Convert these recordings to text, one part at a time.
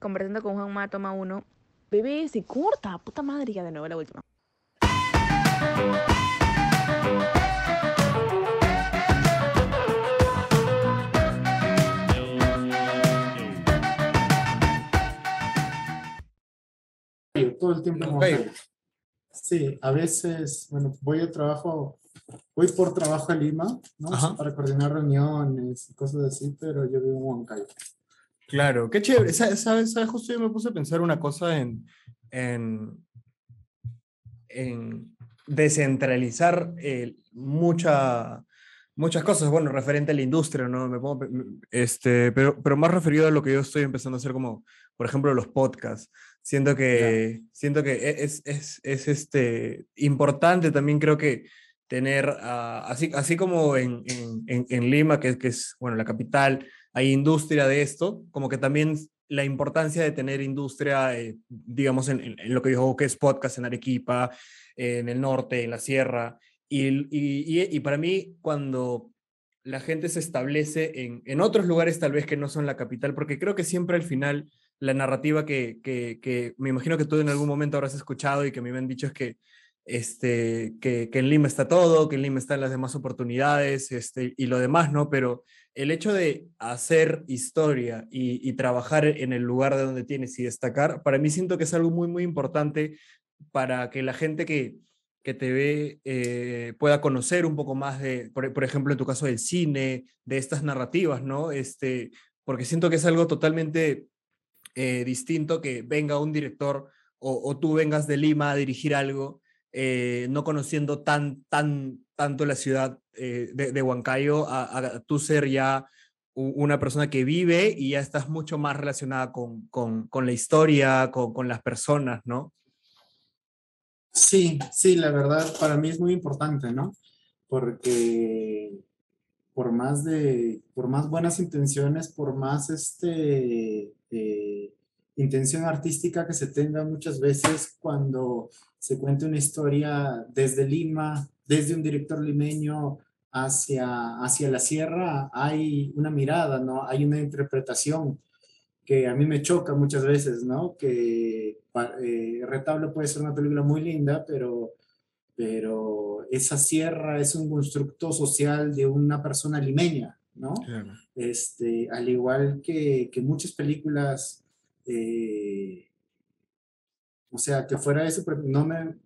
conversando con Juanma, toma uno. Bebé, se corta, puta madre, ya de nuevo la última. Todo el tiempo. en Ok. Huancayo. Sí, a veces, bueno, voy a trabajo, voy por trabajo a Lima, ¿no? Ajá. Para coordinar reuniones y cosas así, pero yo vivo en Huancayo. Claro, qué chévere. Sa- ¿Sabes? ¿Sabes? Justo yo me puse a pensar una cosa en, en, en descentralizar eh, mucha, muchas cosas, bueno, referente a la industria, ¿no? Me pongo, este, pero, pero más referido a lo que yo estoy empezando a hacer como, por ejemplo, los podcasts. Siento que, siento que e- es, es, es este, importante también creo que tener, ah, así, así como en, en, en- Lima, que, que es, bueno, la capital, hay industria de esto, como que también la importancia de tener industria, eh, digamos, en, lo que dijo que es podcast en Arequipa, en el norte, en la sierra. Y para mí, cuando la gente se establece en, en otros lugares tal vez que no son la capital, porque creo que siempre al final la narrativa que, que, que me imagino que tú en algún momento habrás escuchado y que a mí me han dicho es que, este, que, que en Lima está todo, que en Lima están las demás oportunidades este, y lo demás, ¿no? Pero el hecho de hacer historia y, y trabajar en el lugar de donde tienes y destacar, para mí siento que es algo muy, muy importante para que la gente que, que te ve eh, pueda conocer un poco más de, por, por ejemplo, en tu caso del cine, de estas narrativas, ¿no? Este, porque siento que es algo totalmente eh, distinto que venga un director o, o tú vengas de Lima a dirigir algo, eh, no conociendo tan, tan, tanto la ciudad eh, de, Huancayo, a, tú ser ya una persona que vive y ya estás mucho más relacionada con, con, la historia, con, con las personas, ¿no? Sí, sí, la verdad para mí es muy importante, ¿no? Porque por más de, por más buenas intenciones, por más este, eh, intención artística que se tenga muchas veces cuando se cuenta una historia desde Lima, desde un director limeño hacia, hacia la sierra, hay una mirada, ¿no? Hay una interpretación que a mí me choca muchas veces, ¿no? Que eh, Retablo puede ser una película muy linda, pero, pero esa sierra es un constructo social de una persona limeña, ¿no? Este, al igual que, que muchas películas, eh, o sea, que fuera eso, no me...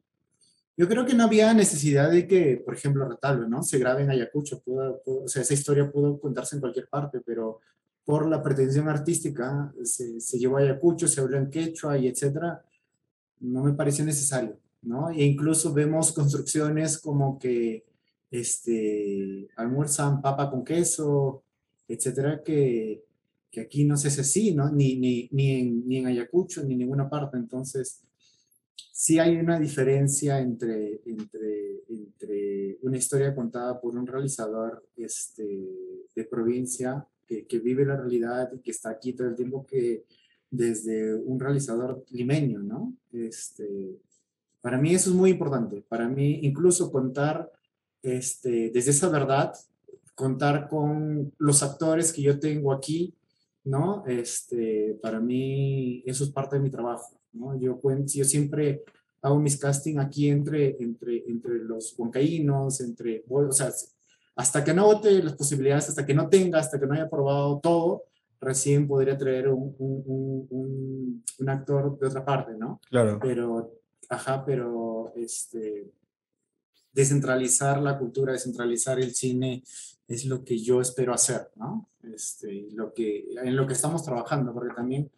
Yo creo que no había necesidad de que, por ejemplo, Retablo, ¿no? Se grabe en Ayacucho, pudo- pudo- o sea, esa historia pudo contarse en cualquier parte, pero por la pretensión artística se, se llevó a Ayacucho, se habló en quechua y etcétera, no me pareció necesario, ¿no? E incluso vemos construcciones como que este, almuerzan papa con queso, etcétera, que, que aquí no se hace así, ¿no? Ni, ni, ni, en, ni en Ayacucho, ni en ninguna parte. Entonces, sí hay una diferencia entre, entre, entre una historia contada por un realizador este, de provincia que, que vive la realidad y que está aquí todo el tiempo que desde un realizador limeño, ¿no? Este, para mí eso es muy importante. Para mí incluso contar este, desde esa verdad, contar con los actores que yo tengo aquí, ¿no? Este, para mí eso es parte de mi trabajo, ¿no? Yo, yo siempre hago mis casting aquí entre, entre, entre los huancaínos, entre, o sea, hasta que no vote las posibilidades, hasta que no tenga, hasta que no haya probado todo, recién podría traer un, un, un, un, un actor de otra parte, ¿no? Claro. Pero, ajá, pero este, descentralizar la cultura, descentralizar el cine es lo que yo espero hacer, ¿no? Este, lo que, en lo que estamos trabajando, porque también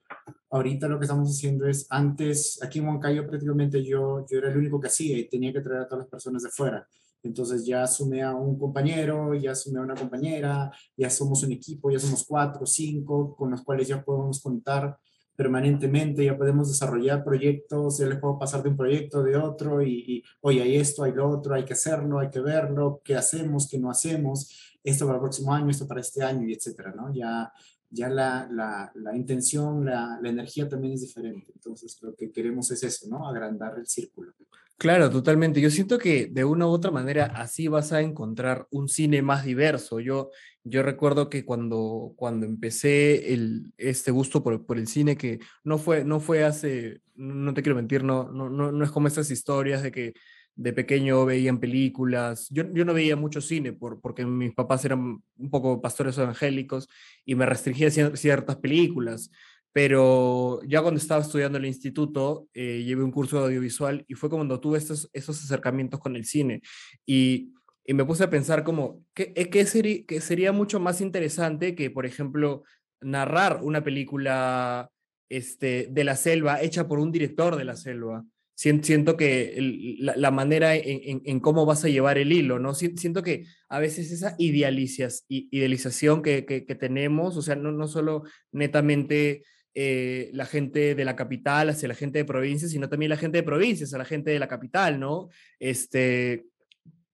ahorita lo que estamos haciendo es, antes, aquí en Huancayo prácticamente yo, yo era el único que hacía y tenía que traer a todas las personas de fuera. Entonces ya sumé a un compañero, ya sumé a una compañera, ya somos un equipo, ya somos cuatro, cinco, con los cuales ya podemos contar permanentemente, ya podemos desarrollar proyectos, ya les puedo pasar de un proyecto de otro y, y hay esto, hay lo otro, hay que hacerlo, hay que verlo, qué hacemos, qué no hacemos, esto para el próximo año, esto para este año y etcétera, ¿no? Ya, ya la, la, la intención, la, la energía también es diferente. Entonces, lo que queremos es eso, ¿no? Agrandar el círculo. Claro, totalmente. Yo siento que de una u otra manera así vas a encontrar un cine más diverso. Yo, yo recuerdo que cuando, cuando empecé el, este gusto por, por el cine, que no fue, no fue hace, no te quiero mentir, no, no, no, no es como esas historias de que de pequeño veían películas. Yo, yo no veía mucho cine por, porque mis papás eran un poco pastores evangélicos y me restringía ciertas películas pero ya cuando estaba estudiando el instituto, eh, llevé un curso de audiovisual y fue cuando tuve estos, esos acercamientos con el cine. Y, y me puse a pensar como, ¿qué, eh, qué sería mucho más interesante que, por ejemplo, narrar una película este, de la selva hecha por un director de la selva? Siento que la, la, manera en, en, en, cómo vas a llevar el hilo, ¿no? Siento que a veces esa idealización que, que, que tenemos, o sea, no, no solo netamente eh, la gente de la capital hacia la gente de provincias, sino también la gente de provincias a la gente de la capital, ¿no? Este,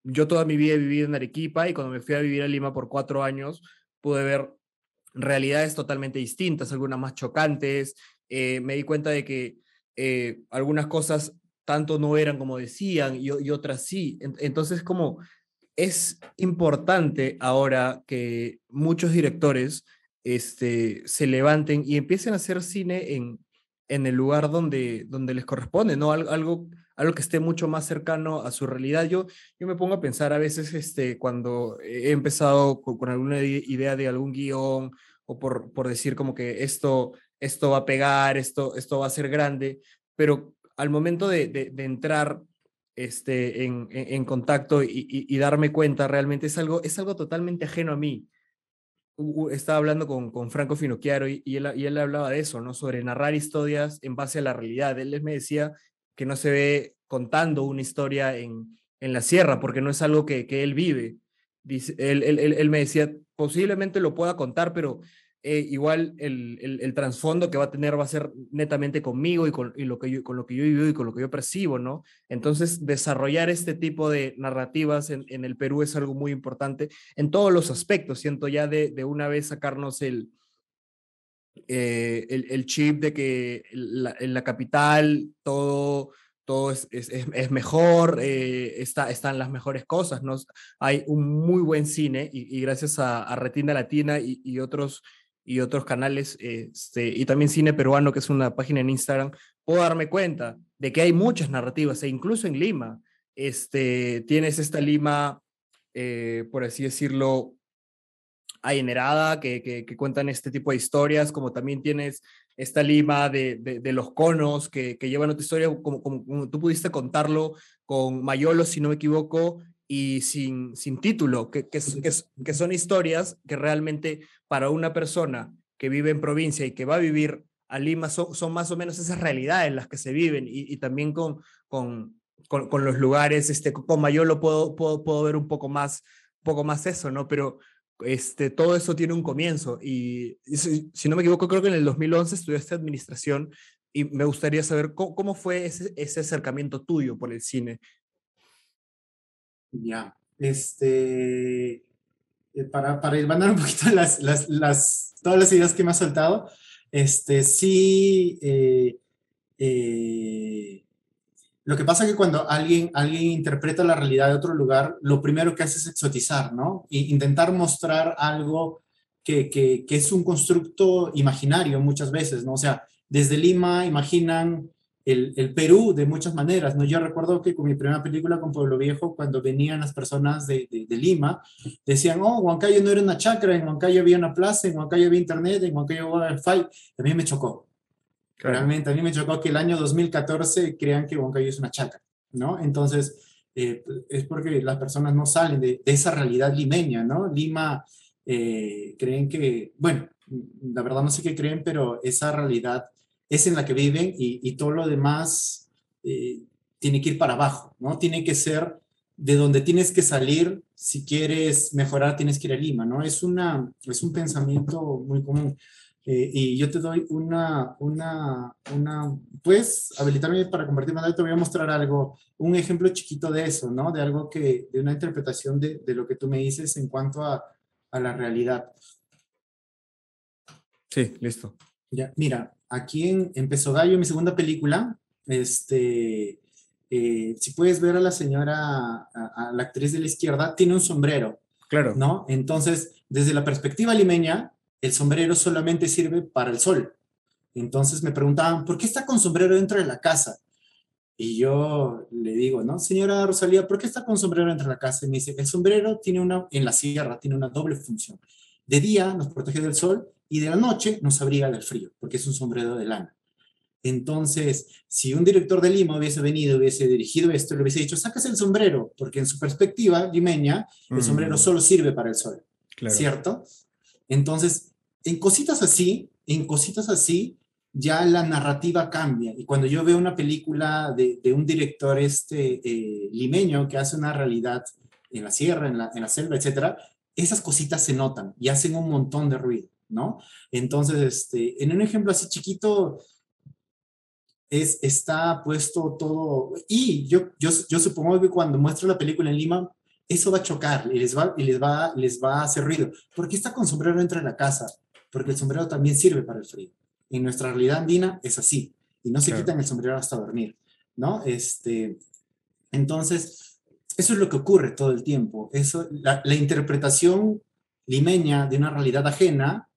yo toda mi vida he vivido en Arequipa y cuando me fui a vivir a Lima por cuatro años, pude ver realidades totalmente distintas, algunas más chocantes. Eh, me di cuenta de que eh, algunas cosas tanto no eran como decían y, y otras sí. Entonces, como es importante ahora que muchos directores este, se levanten y empiecen a hacer cine en, en el lugar donde, donde les corresponde, ¿no? Algo, algo, que esté mucho más cercano a su realidad. Yo, yo me pongo a pensar a veces este, cuando he empezado con, alguna idea de algún guion o por, por decir como que esto, esto va a pegar, esto, esto va a ser grande, pero al momento de, de, entrar este, en, en, contacto y, y, darme cuenta realmente es algo, es algo totalmente ajeno a mí estaba hablando con, con Franco Finocchiaro y, él, y él hablaba de eso, ¿no? Sobre narrar historias en base a la realidad. Él me decía que no se ve contando una historia en, en la sierra porque no es algo que, que él vive. Dice, él, él, él, me decía, posiblemente lo pueda contar, pero eh, igual el, el, el, trasfondo que va a tener va a ser netamente conmigo y con, y lo que yo, con lo que yo vivo y con lo que yo percibo, ¿no? Entonces, desarrollar este tipo de narrativas en, en el Perú es algo muy importante en todos los aspectos, siento ya de, de una vez sacarnos el, eh, el, el, chip de que la, en la capital todo todo es, es, es mejor, eh, está, están las mejores cosas, ¿no? Hay un muy buen cine y, y gracias a, a, Retina Latina y, y otros y otros canales, este, y también Cine Peruano, que es una página en Instagram, puedo darme cuenta de que hay muchas narrativas, e incluso en Lima, este, tienes esta Lima, eh, por así decirlo, ayenerada, que, que, que, cuentan este tipo de historias, como también tienes esta Lima de, de, de los conos, que, que, llevan otra historia, como, como, como, tú pudiste contarlo con Mayolo, si no me equivoco, y sin, sin título, que, que, que, que son historias que realmente para una persona que vive en provincia y que va a vivir a Lima son, son más o menos esas realidades las que se viven y, y también con, con, con, con, los lugares, este, con Mayolo puedo, puedo, puedo ver un poco más, poco más eso, ¿no? Pero este, todo eso tiene un comienzo y, y si, si, no me equivoco, creo que en el 2011 estudiaste administración y me gustaría saber cómo, cómo fue ese, ese acercamiento tuyo por el cine. Ya, este, eh, para, para ir mandando un poquito las, las, las, todas las ideas que me ha soltado, este, sí, eh, eh, lo que pasa es que cuando alguien, alguien interpreta la realidad de otro lugar, lo primero que hace es exotizar, ¿no? E intentar mostrar algo que, que, que es un constructo imaginario muchas veces, ¿no? O sea, desde Lima imaginan el, el, Perú de muchas maneras, ¿no? Yo recuerdo que con mi primera película con Pueblo Viejo, cuando venían las personas de, de, de, Lima, decían, oh, Huancayo no era una chacra, en Huancayo había una plaza, en Huancayo había internet, en Huancayo había wifi, a mí me chocó. Claro. Realmente, a mí me chocó que el año 2014 crean que Huancayo es una chacra, ¿no? Entonces, eh, es porque las personas no salen de, de esa realidad limeña, ¿no? Lima eh, creen que, bueno, la verdad no sé qué creen, pero esa realidad es en la que viven y, todo lo demás eh, tiene que ir para abajo, ¿no? Tiene que ser de donde tienes que salir, si quieres mejorar tienes que ir a Lima, ¿no? Es, una, es un pensamiento muy común. Eh, y yo te doy una, una, una, pues, habilitarme para compartir más, te voy a mostrar algo, un ejemplo chiquito de eso, ¿no? De algo que, de una interpretación de, de lo que tú me dices en cuanto a, a la realidad. Sí, listo. Ya, mira, aquí en, en Peso Gallo, mi segunda película, este, eh, si puedes ver a la señora, a, a la actriz de la izquierda, tiene un sombrero, Claro. ¿no? Entonces, desde la perspectiva limeña, el sombrero solamente sirve para el sol. Entonces me preguntaban, ¿por qué está con sombrero dentro de la casa? Y yo le digo, ¿no? Señora Rosalía, ¿por qué está con sombrero dentro de la casa? Y me dice, el sombrero tiene una, en la sierra, tiene una doble función. De día nos protege del sol y de la noche nos abriga del frío, porque es un sombrero de lana. Entonces, si un director de Lima hubiese venido, hubiese dirigido esto, le hubiese dicho, sacas el sombrero, porque en su perspectiva limeña, el sombrero Mm, solo sirve para el sol. claro. ¿cierto? Entonces, en cositas así, en cositas así, ya la narrativa cambia. Y cuando yo veo una película de, de un director este, eh, limeño que hace una realidad en la sierra, en la, en la selva, etcétera, esas cositas se notan y hacen un montón de ruido, ¿no? Entonces, este, en un ejemplo así chiquito, es, está puesto todo, y yo, yo, yo supongo que cuando muestro la película en Lima, eso va a chocar y les va, y les va, les va a hacer ruido. ¿Por qué está con sombrero dentro de la casa? Porque el sombrero también sirve para el frío. En nuestra realidad andina es así, y no se Claro. quitan el sombrero hasta dormir, ¿no? Este, entonces, eso es lo que ocurre todo el tiempo. Eso, la, la interpretación limeña de una realidad ajena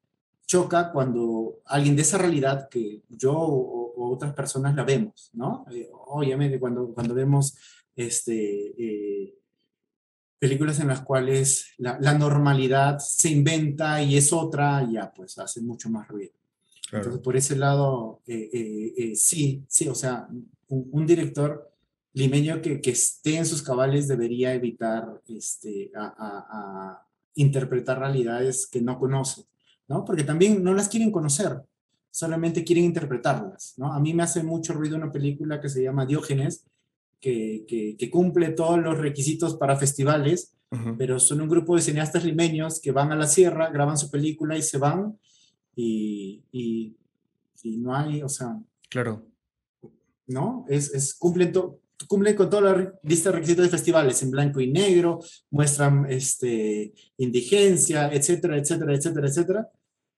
choca cuando alguien de esa realidad que yo o, o otras personas la vemos, ¿no? Eh, obviamente cuando, cuando vemos este, eh, películas en las cuales la, la, normalidad se inventa y es otra, ya pues hace mucho más ruido. Claro. Entonces, por ese lado, eh, eh, sí, sí, o sea, un, un director limeño que, que, esté en sus cabales debería evitar este, a, a, a interpretar realidades que no conoce, ¿no? Porque también no las quieren conocer, solamente quieren interpretarlas, ¿no? A mí me hace mucho ruido una película que se llama Diógenes, que, que, que cumple todos los requisitos para festivales, Uh -huh. pero son un grupo de cineastas limeños que van a la sierra, graban su película y se van, y, y, y no hay, o sea... Claro. ¿No? Es, es cumplen, to, cumplen con toda la lista de requisitos de festivales, en blanco y negro, muestran este, indigencia, etcétera, etcétera, etcétera, etcétera,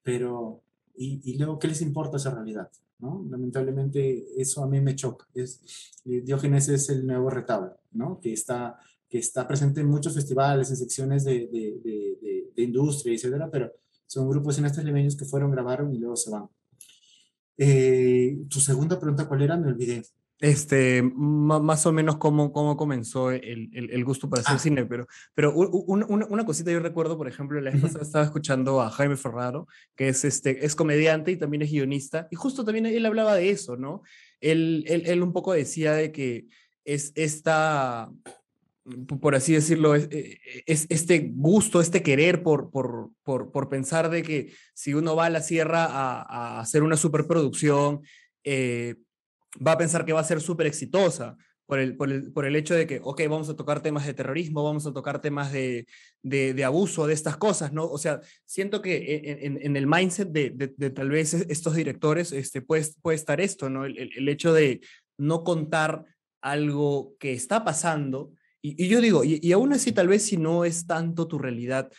pero... Y, y luego, ¿qué les importa esa realidad? ¿no? Lamentablemente eso a mí me choca. Es, eh, Diógenes es el nuevo retablo, ¿no? Que está, que está presente en muchos festivales, en secciones de, de, de, de, industria, etcétera, pero son grupos cineastas limeños que fueron, grabaron y luego se van. Eh, tu segunda pregunta, ¿cuál era? Me olvidé. Este, más o menos cómo, cómo comenzó el, el, el gusto para hacer ah. cine, pero, pero una, una, cosita yo recuerdo, por ejemplo, la vez estaba escuchando a Jaime Ferraro, que es, este, es comediante y también es guionista, y justo también él hablaba de eso, ¿no? Él, él, él un poco decía de que es esta, por así decirlo, es, es, este gusto, este querer por, por, por, por, pensar de que si uno va a la sierra a, a hacer una superproducción, eh, va a pensar que va a ser súper exitosa por el, por, el, por el hecho de que, ok, vamos a tocar temas de terrorismo, vamos a tocar temas de, de, de abuso, de estas cosas, ¿no? O sea, siento que en, en el mindset de, de, de, tal vez estos directores este, puede, puede estar esto, ¿no? El, el, hecho de no contar algo que está pasando. Y, y yo digo, y, y, aún así tal vez si no es tanto tu realidad,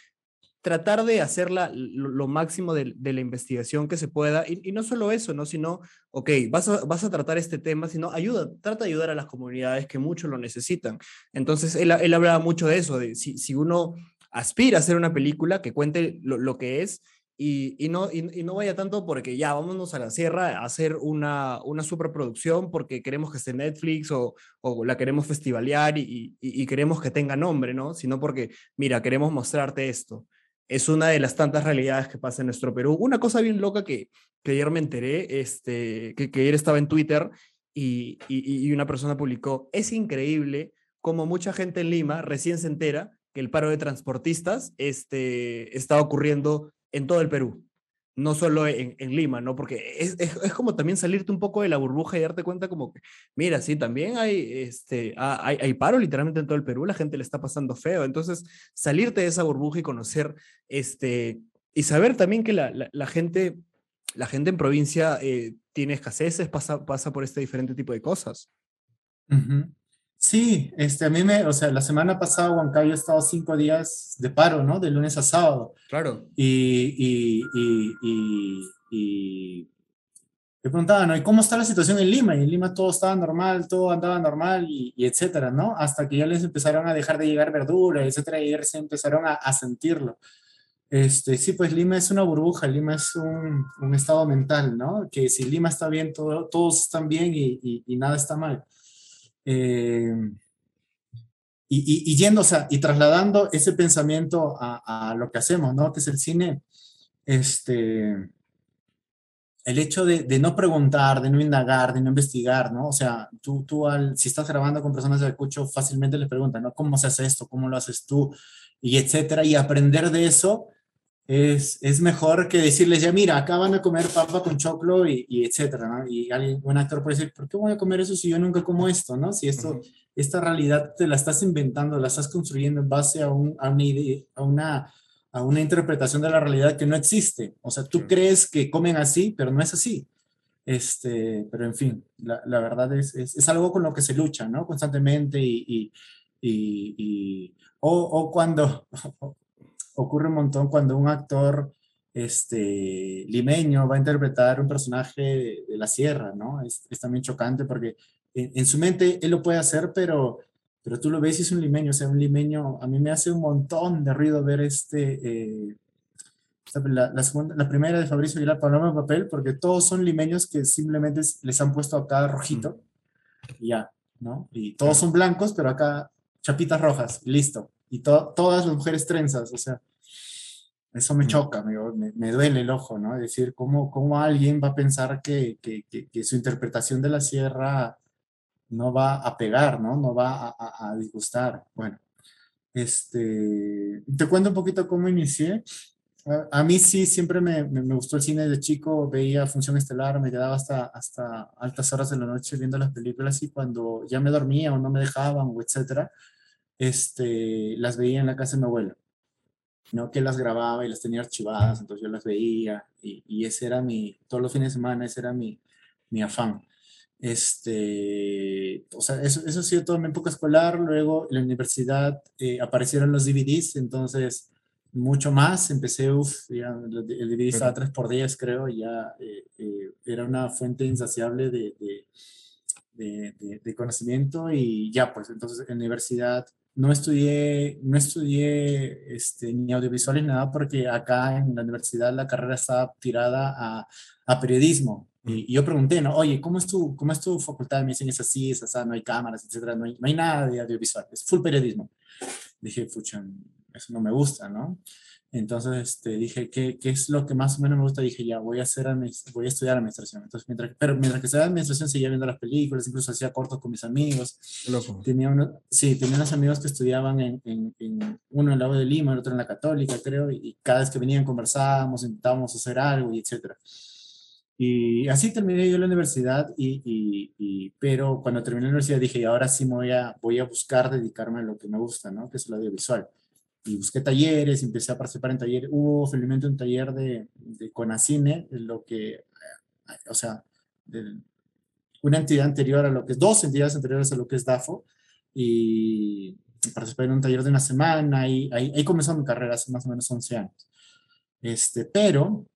tratar de hacerla lo, máximo de, la investigación que se pueda, y, no solo eso, ¿no? sino, ok, vas a, vas a tratar este tema, sino ayuda, trata de ayudar a las comunidades que mucho lo necesitan. Entonces, él, él hablaba mucho de eso, de si, si uno aspira a hacer una película que cuente lo, lo que es, y, y, no, y, no vaya tanto porque ya vámonos a la sierra a hacer una, una superproducción porque queremos que esté Netflix o, o la queremos festivalear y, queremos que tenga nombre, ¿no? Sino porque, mira, queremos mostrarte esto. Es una de las tantas realidades que pasa en nuestro Perú. Una cosa bien loca que, que ayer me enteré, este, que, que ayer estaba en Twitter y, y una persona publicó, es increíble como mucha gente en Lima recién se entera que el paro de transportistas este, está ocurriendo en todo el Perú, no solo en, en Lima, ¿no? Porque es, es, es, como también salirte un poco de la burbuja y darte cuenta como que, mira, sí, también hay, este, hay, hay paro literalmente en todo el Perú, la gente le está pasando feo, entonces salirte de esa burbuja y conocer, este, y saber también que la, la, gente, la gente en provincia eh, tiene escaseces, pasa, pasa por este diferente tipo de cosas. Uh. Sí, este, a mí me, o sea, la semana pasada Huancayo ha estado cinco días de paro, ¿no? De lunes a sábado. Claro. Y, y, y, y, y le preguntaba, ¿no? ¿Y cómo está la situación en Lima? Y en Lima todo estaba normal, todo andaba normal y, etcétera, ¿no? Hasta que ya les empezaron a dejar de llegar verdura, etcétera, y se empezaron a, a sentirlo. Este, sí, pues Lima es una burbuja, Lima es un, un estado mental, ¿no? Que si Lima está bien, todo, todos están bien y nada está mal. Eh, y, y, yendo, o sea, y trasladando ese pensamiento a, a, lo que hacemos, ¿no? Que es el cine, este, el hecho de, de, no preguntar, de no indagar, de no investigar, ¿no? O sea, tú, tú al, si estás grabando con personas de escucho, fácilmente les preguntan, ¿no? ¿Cómo se hace esto? ¿Cómo lo haces tú? Y etcétera. Y aprender de eso es, es mejor que decirles, ya mira, acá van a comer papa con choclo y, y etcétera, ¿no? Y alguien, un actor puede decir, ¿por qué voy a comer eso si yo nunca como esto, ¿no? Si esto, uh -huh. esta realidad te la estás inventando, la estás construyendo en base a, un, a una idea, a una a una interpretación de la realidad que no existe. O sea, tú crees que comen así, pero no es así. Este, pero en fin, la, la verdad es, es, es, algo con lo que se lucha, ¿no? Constantemente y, y, y, y o, o, cuando ocurre un montón cuando un actor este, limeño va a interpretar un personaje de, de la sierra, ¿no? Es, es, también chocante porque en, en, su mente él lo puede hacer, pero pero tú lo ves y es un limeño, o sea, un limeño, a mí me hace un montón de ruido ver este, eh, la, la, segunda, la primera de Fabricio Aguilar, Paloma de Papel, porque todos son limeños que simplemente les han puesto acá rojito, y ya, ¿no? Y todos son blancos, pero acá chapitas rojas, listo. Y to, todas las mujeres trenzas, o sea, eso me choca, me, me, duele el ojo, ¿no? Es decir, ¿cómo, cómo alguien va a pensar que, que, que, que su interpretación de la sierra no va a pegar, ¿no? No va a, a, a, disgustar. Bueno, este, te cuento un poquito cómo inicié. A, a mí sí, siempre me, me, me, gustó el cine de chico, veía Función Estelar, me quedaba hasta, hasta altas horas de la noche viendo las películas y cuando ya me dormía o no me dejaban o etcétera, este, las veía en la casa de mi abuelo. ¿no? Que las grababa y las tenía archivadas, entonces yo las veía y, y ese era mi, todos los fines de semana, ese era mi, mi afán. Este, o sea, eso, eso ha sido todo en mi época escolar. Luego en la universidad eh, aparecieron los DVDs, entonces mucho más. Empecé, uff, el DVD estaba 3 por 10 creo, ya eh, eh, era una fuente insaciable de, de, de, de, conocimiento y ya, pues entonces en la universidad no estudié, no estudié este, ni audiovisuales ni nada porque acá en la universidad la carrera estaba tirada a, a periodismo. Y, yo pregunté, ¿no? Oye, ¿cómo es tu, cómo es tu facultad? Me dicen, es así, es así, no hay cámaras, etcétera, no hay, no hay nada de audiovisual, es full periodismo. Dije, pucha, eso no me gusta, ¿no? Entonces este, dije, ¿qué, ¿qué es lo que más o menos me gusta? Dije, ya, voy a, hacer, voy a estudiar administración. Entonces, mientras, pero mientras que estudiaba administración, seguía viendo las películas, incluso hacía cortos con mis amigos. Loco. Tenía uno, sí, tenía unos amigos que estudiaban en, en, en uno en el lado de Lima, el otro en la Católica, creo, y, y cada vez que venían conversábamos, intentábamos hacer algo, y etcétera. Y así terminé yo la universidad, y, y, y, pero cuando terminé la universidad dije, ahora sí me voy a, voy a buscar dedicarme a lo que me gusta, ¿no? Que es el audiovisual. Y busqué talleres, empecé a participar en talleres. Hubo felizmente un taller de, de Conacine, lo que, o sea, de una entidad anterior a lo que es, dos entidades anteriores a lo que es DAFO, y participé en un taller de una semana, y ahí, ahí comenzó mi carrera hace más o menos 11 años. Este, pero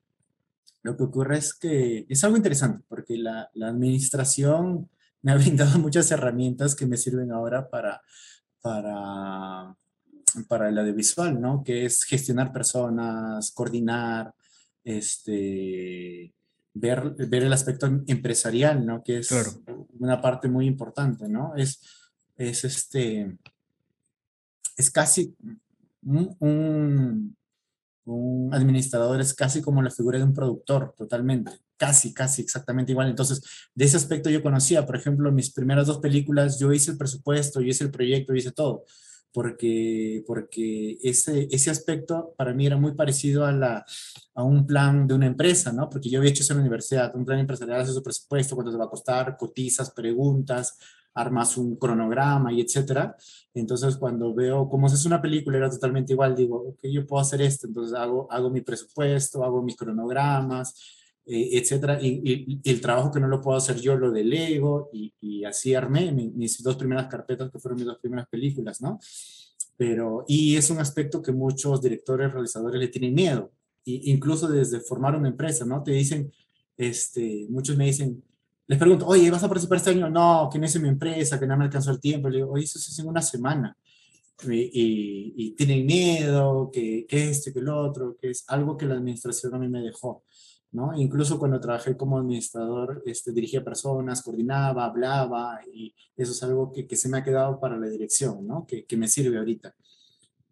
lo que ocurre es que es algo interesante porque la, la, administración me ha brindado muchas herramientas que me sirven ahora para, para, para el audiovisual, ¿no? Que es gestionar personas, coordinar, este, ver, ver el aspecto empresarial, ¿no? Que es claro. una parte muy importante, ¿no? Es, es este, es casi un, un un administrador es casi como la figura de un productor, totalmente, casi, casi exactamente igual. Entonces, de ese aspecto yo conocía, por ejemplo, mis primeras dos películas, yo hice el presupuesto, yo hice el proyecto, yo hice todo, porque, porque ese, ese aspecto para mí era muy parecido a, la, a un plan de una empresa, ¿no? Porque yo había hecho eso en la universidad, un plan empresarial, hace su presupuesto, cuánto te va a costar, cotizas, preguntas, armas un cronograma y etcétera. Entonces, cuando veo cómo se hace una película, era totalmente igual. Digo, ok, yo puedo hacer esto. Entonces, hago, hago mi presupuesto, hago mis cronogramas, eh, etcétera. Y, y, y, el trabajo que no lo puedo hacer yo, lo delego. Y, y así armé mi, mis dos primeras carpetas, que fueron mis dos primeras películas, ¿no? Pero, y es un aspecto que muchos directores, realizadores le tienen miedo. Y, incluso desde formar una empresa, ¿no? Te dicen, este, muchos me dicen, les pregunto, oye, ¿vas a participar este año? No, que no hice mi empresa, que no me alcanzó el tiempo. Le digo, oye, eso se hace en una semana. Y, y, tienen miedo, que, que esto, que el otro, que es algo que la administración a mí me dejó. ¿No? Incluso cuando trabajé como administrador, este, dirigía personas, coordinaba, hablaba, y eso es algo que, que se me ha quedado para la dirección, ¿no? Que, que me sirve ahorita.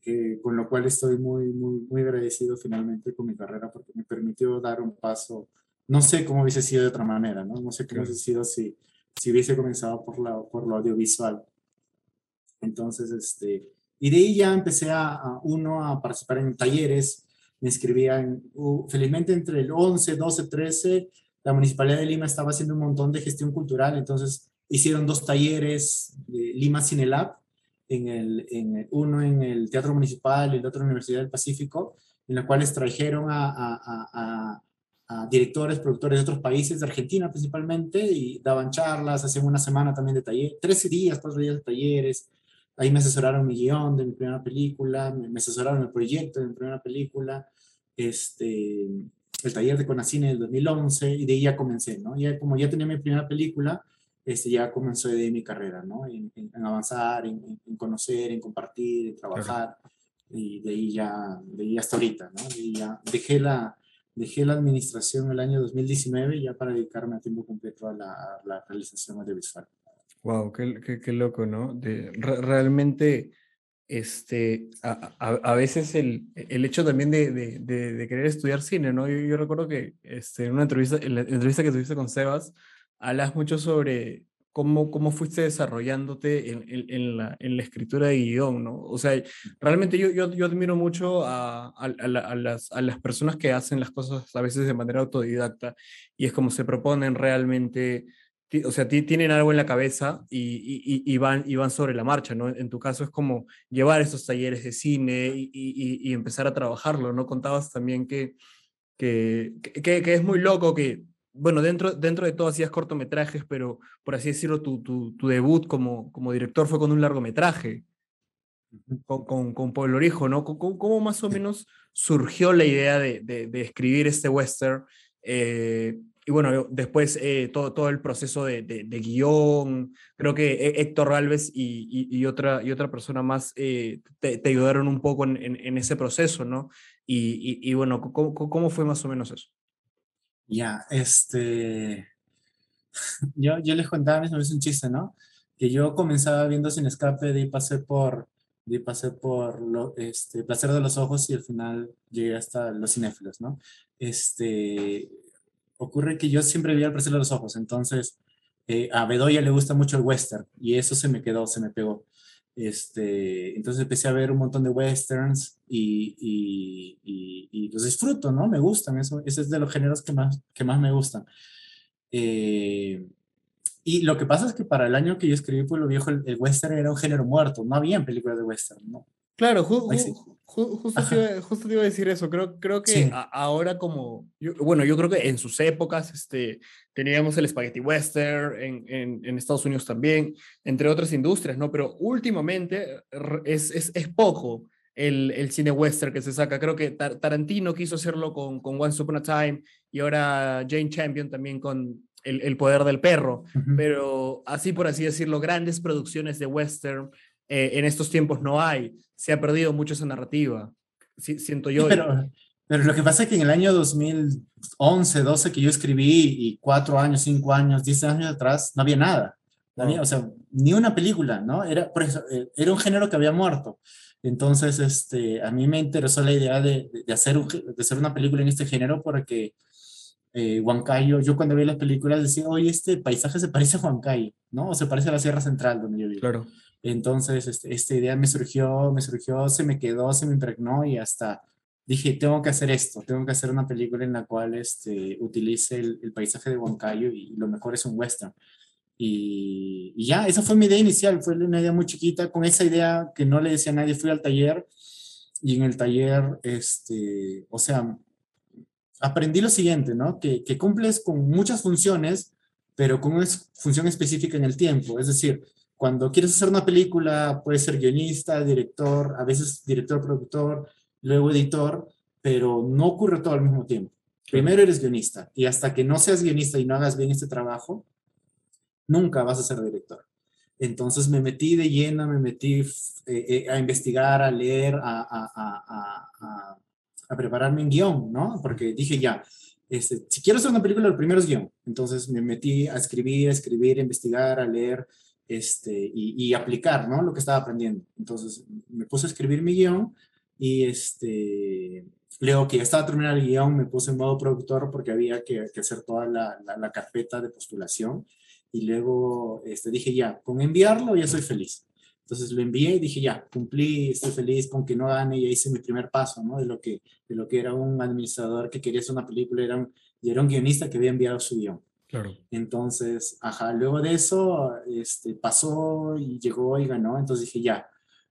Que, con lo cual estoy muy, muy, muy agradecido finalmente con mi carrera porque me permitió dar un paso no sé cómo hubiese sido de otra manera, ¿no? No sé cómo hubiese sido si, si hubiese comenzado por, la, por lo audiovisual. Entonces, este, y de ahí ya empecé a, uno a participar en talleres, me inscribía en, felizmente entre el 11, 12, 13, la Municipalidad de Lima estaba haciendo un montón de gestión cultural, entonces hicieron dos talleres de Lima Cinelab, en el, en uno en el Teatro Municipal y el otro en la Universidad del Pacífico, en la cuales trajeron a, a directores, productores de otros países, de Argentina principalmente, y daban charlas, hacían una semana también de taller, 13 días, cuatro días de talleres. Ahí me asesoraron mi guion de mi primera película, me, asesoraron el proyecto de mi primera película, este, el taller de Conacine del 2011, y de ahí ya comencé, ¿no? Ya, como ya tenía mi primera película, este, ya comenzó de mi carrera, ¿no? En, avanzar, en, conocer, en compartir, en trabajar, y de ahí ya, de ahí hasta ahorita, ¿no? Y ya dejé la, Dejé la administración el año 2019 ya para dedicarme a tiempo completo a la, la realización audiovisual. Wow, qué, qué, qué loco, ¿no? De, realmente, este, a, a, veces el, el, hecho también de, de, de, querer estudiar cine, ¿no? Yo, yo recuerdo que este, en una entrevista, en la entrevista que tuviste con Sebas, hablas mucho sobre cómo, cómo fuiste desarrollándote en, en, la, en, la, escritura de guion, ¿no? O sea, realmente yo, yo, yo admiro mucho a, a, a, las, a las personas que hacen las cosas a veces de manera autodidacta y es como se proponen realmente, o sea, tienen algo en la cabeza y, y, y, van, y van sobre la marcha, ¿no? En tu caso es como llevar esos talleres de cine y, y empezar a trabajarlo, ¿no? Contabas también que, que, que, que es muy loco que bueno, dentro, dentro de todo hacías cortometrajes, pero por así decirlo, tu, tu, tu debut como, como director fue con un largometraje, con, con, con Pueblo Orijo, ¿no? ¿Cómo, ¿Cómo, más o menos surgió la idea de, de, de escribir este western? Eh, y bueno, después eh, todo, todo el proceso de, de, de, guion, creo que Héctor Ralves y, y, y, otra, y otra persona más eh, te, te, ayudaron un poco en, en, en ese proceso, ¿no? Y, y bueno, ¿cómo, ¿cómo, fue más o menos eso? Ya, este, yo, yo les contaba, no es un chiste, ¿no? Que yo comenzaba viendo Sin Escape, de ahí pasé por, de pasé por lo, este, Placer de los Ojos y al final llegué hasta Los Cinéfilos, ¿no? Este, ocurre que yo siempre vi el Placer de los Ojos, entonces eh, a Bedoya le gusta mucho el western y eso se me quedó, se me pegó. Este, entonces empecé a ver un montón de westerns y, y, y, los disfruto, ¿no? Me gustan, eso, ese es de los géneros que más, que más me gustan. Eh, y lo que pasa es que para el año que yo escribí Pueblo Viejo, el, western era un género muerto, no había películas de western, ¿no? Claro, justo, te iba, a decir eso. Creo, creo que ahora como, bueno, yo creo que en sus épocas este, teníamos el spaghetti western, en, en, en, Estados Unidos también, entre otras industrias, ¿no? Pero últimamente es, es, es poco el, el, cine western que se saca. Creo que Tarantino quiso hacerlo con, con Once Upon a Time y ahora Jane Champion también con El, el Poder del Perro. Pero así por así decirlo, grandes producciones de western eh, en estos tiempos no hay. Se ha perdido mucho esa narrativa, siento yo. Pero, pero lo que pasa es que en el año 2011, 12 que yo escribí, y cuatro años, cinco años, diez años atrás, no había nada. o sea, ni una película, ¿no? Era, por eso, eh, era un género que había muerto. Entonces, este, a mí me interesó la idea de, de hacer, de hacer una película en este género porque eh, Huancayo, yo cuando vi las películas decía, oye, este paisaje se parece a Huancayo, ¿no? O se parece a la Sierra Central donde yo vivo. Claro. Entonces, este, esta idea me surgió, me surgió, se me quedó, se me impregnó y hasta dije, tengo que hacer esto, tengo que hacer una película en la cual este, utilice el, paisaje de Huancayo y lo mejor es un western. Y, y, ya, esa fue mi idea inicial, fue una idea muy chiquita, con esa idea que no le decía a nadie, fui al taller y en el taller, este, o sea, aprendí lo siguiente, ¿no? Que, que cumples con muchas funciones, pero con una función específica en el tiempo, es decir, cuando quieres hacer una película, puedes ser guionista, director, a veces director, productor, luego editor, pero no ocurre todo al mismo tiempo. Primero eres guionista y hasta que no seas guionista y no hagas bien este trabajo, nunca vas a ser director. Entonces me metí de lleno, me metí eh, eh, a investigar, a leer, a, a, a, a, prepararme en guion, ¿no? Porque dije ya, este, si quiero hacer una película, lo primero es guion. Entonces me metí a escribir, a escribir, a investigar, a leer este, y, aplicar, ¿no? Lo que estaba aprendiendo. Entonces me puse a escribir mi guion y este, luego que ya estaba terminando el guion, me puse en modo productor porque había que, hacer toda la, carpeta de postulación. Y luego este, dije, ya, con enviarlo ya soy feliz. Entonces lo envié y dije, ya, cumplí, estoy feliz con que no gane, ya hice mi primer paso, ¿no? De lo que, de lo que era un administrador que quería hacer una película, era un, era un guionista que había enviado su guion. Claro. Entonces, ajá, luego de eso, este, pasó y llegó y ganó. Entonces dije, ya,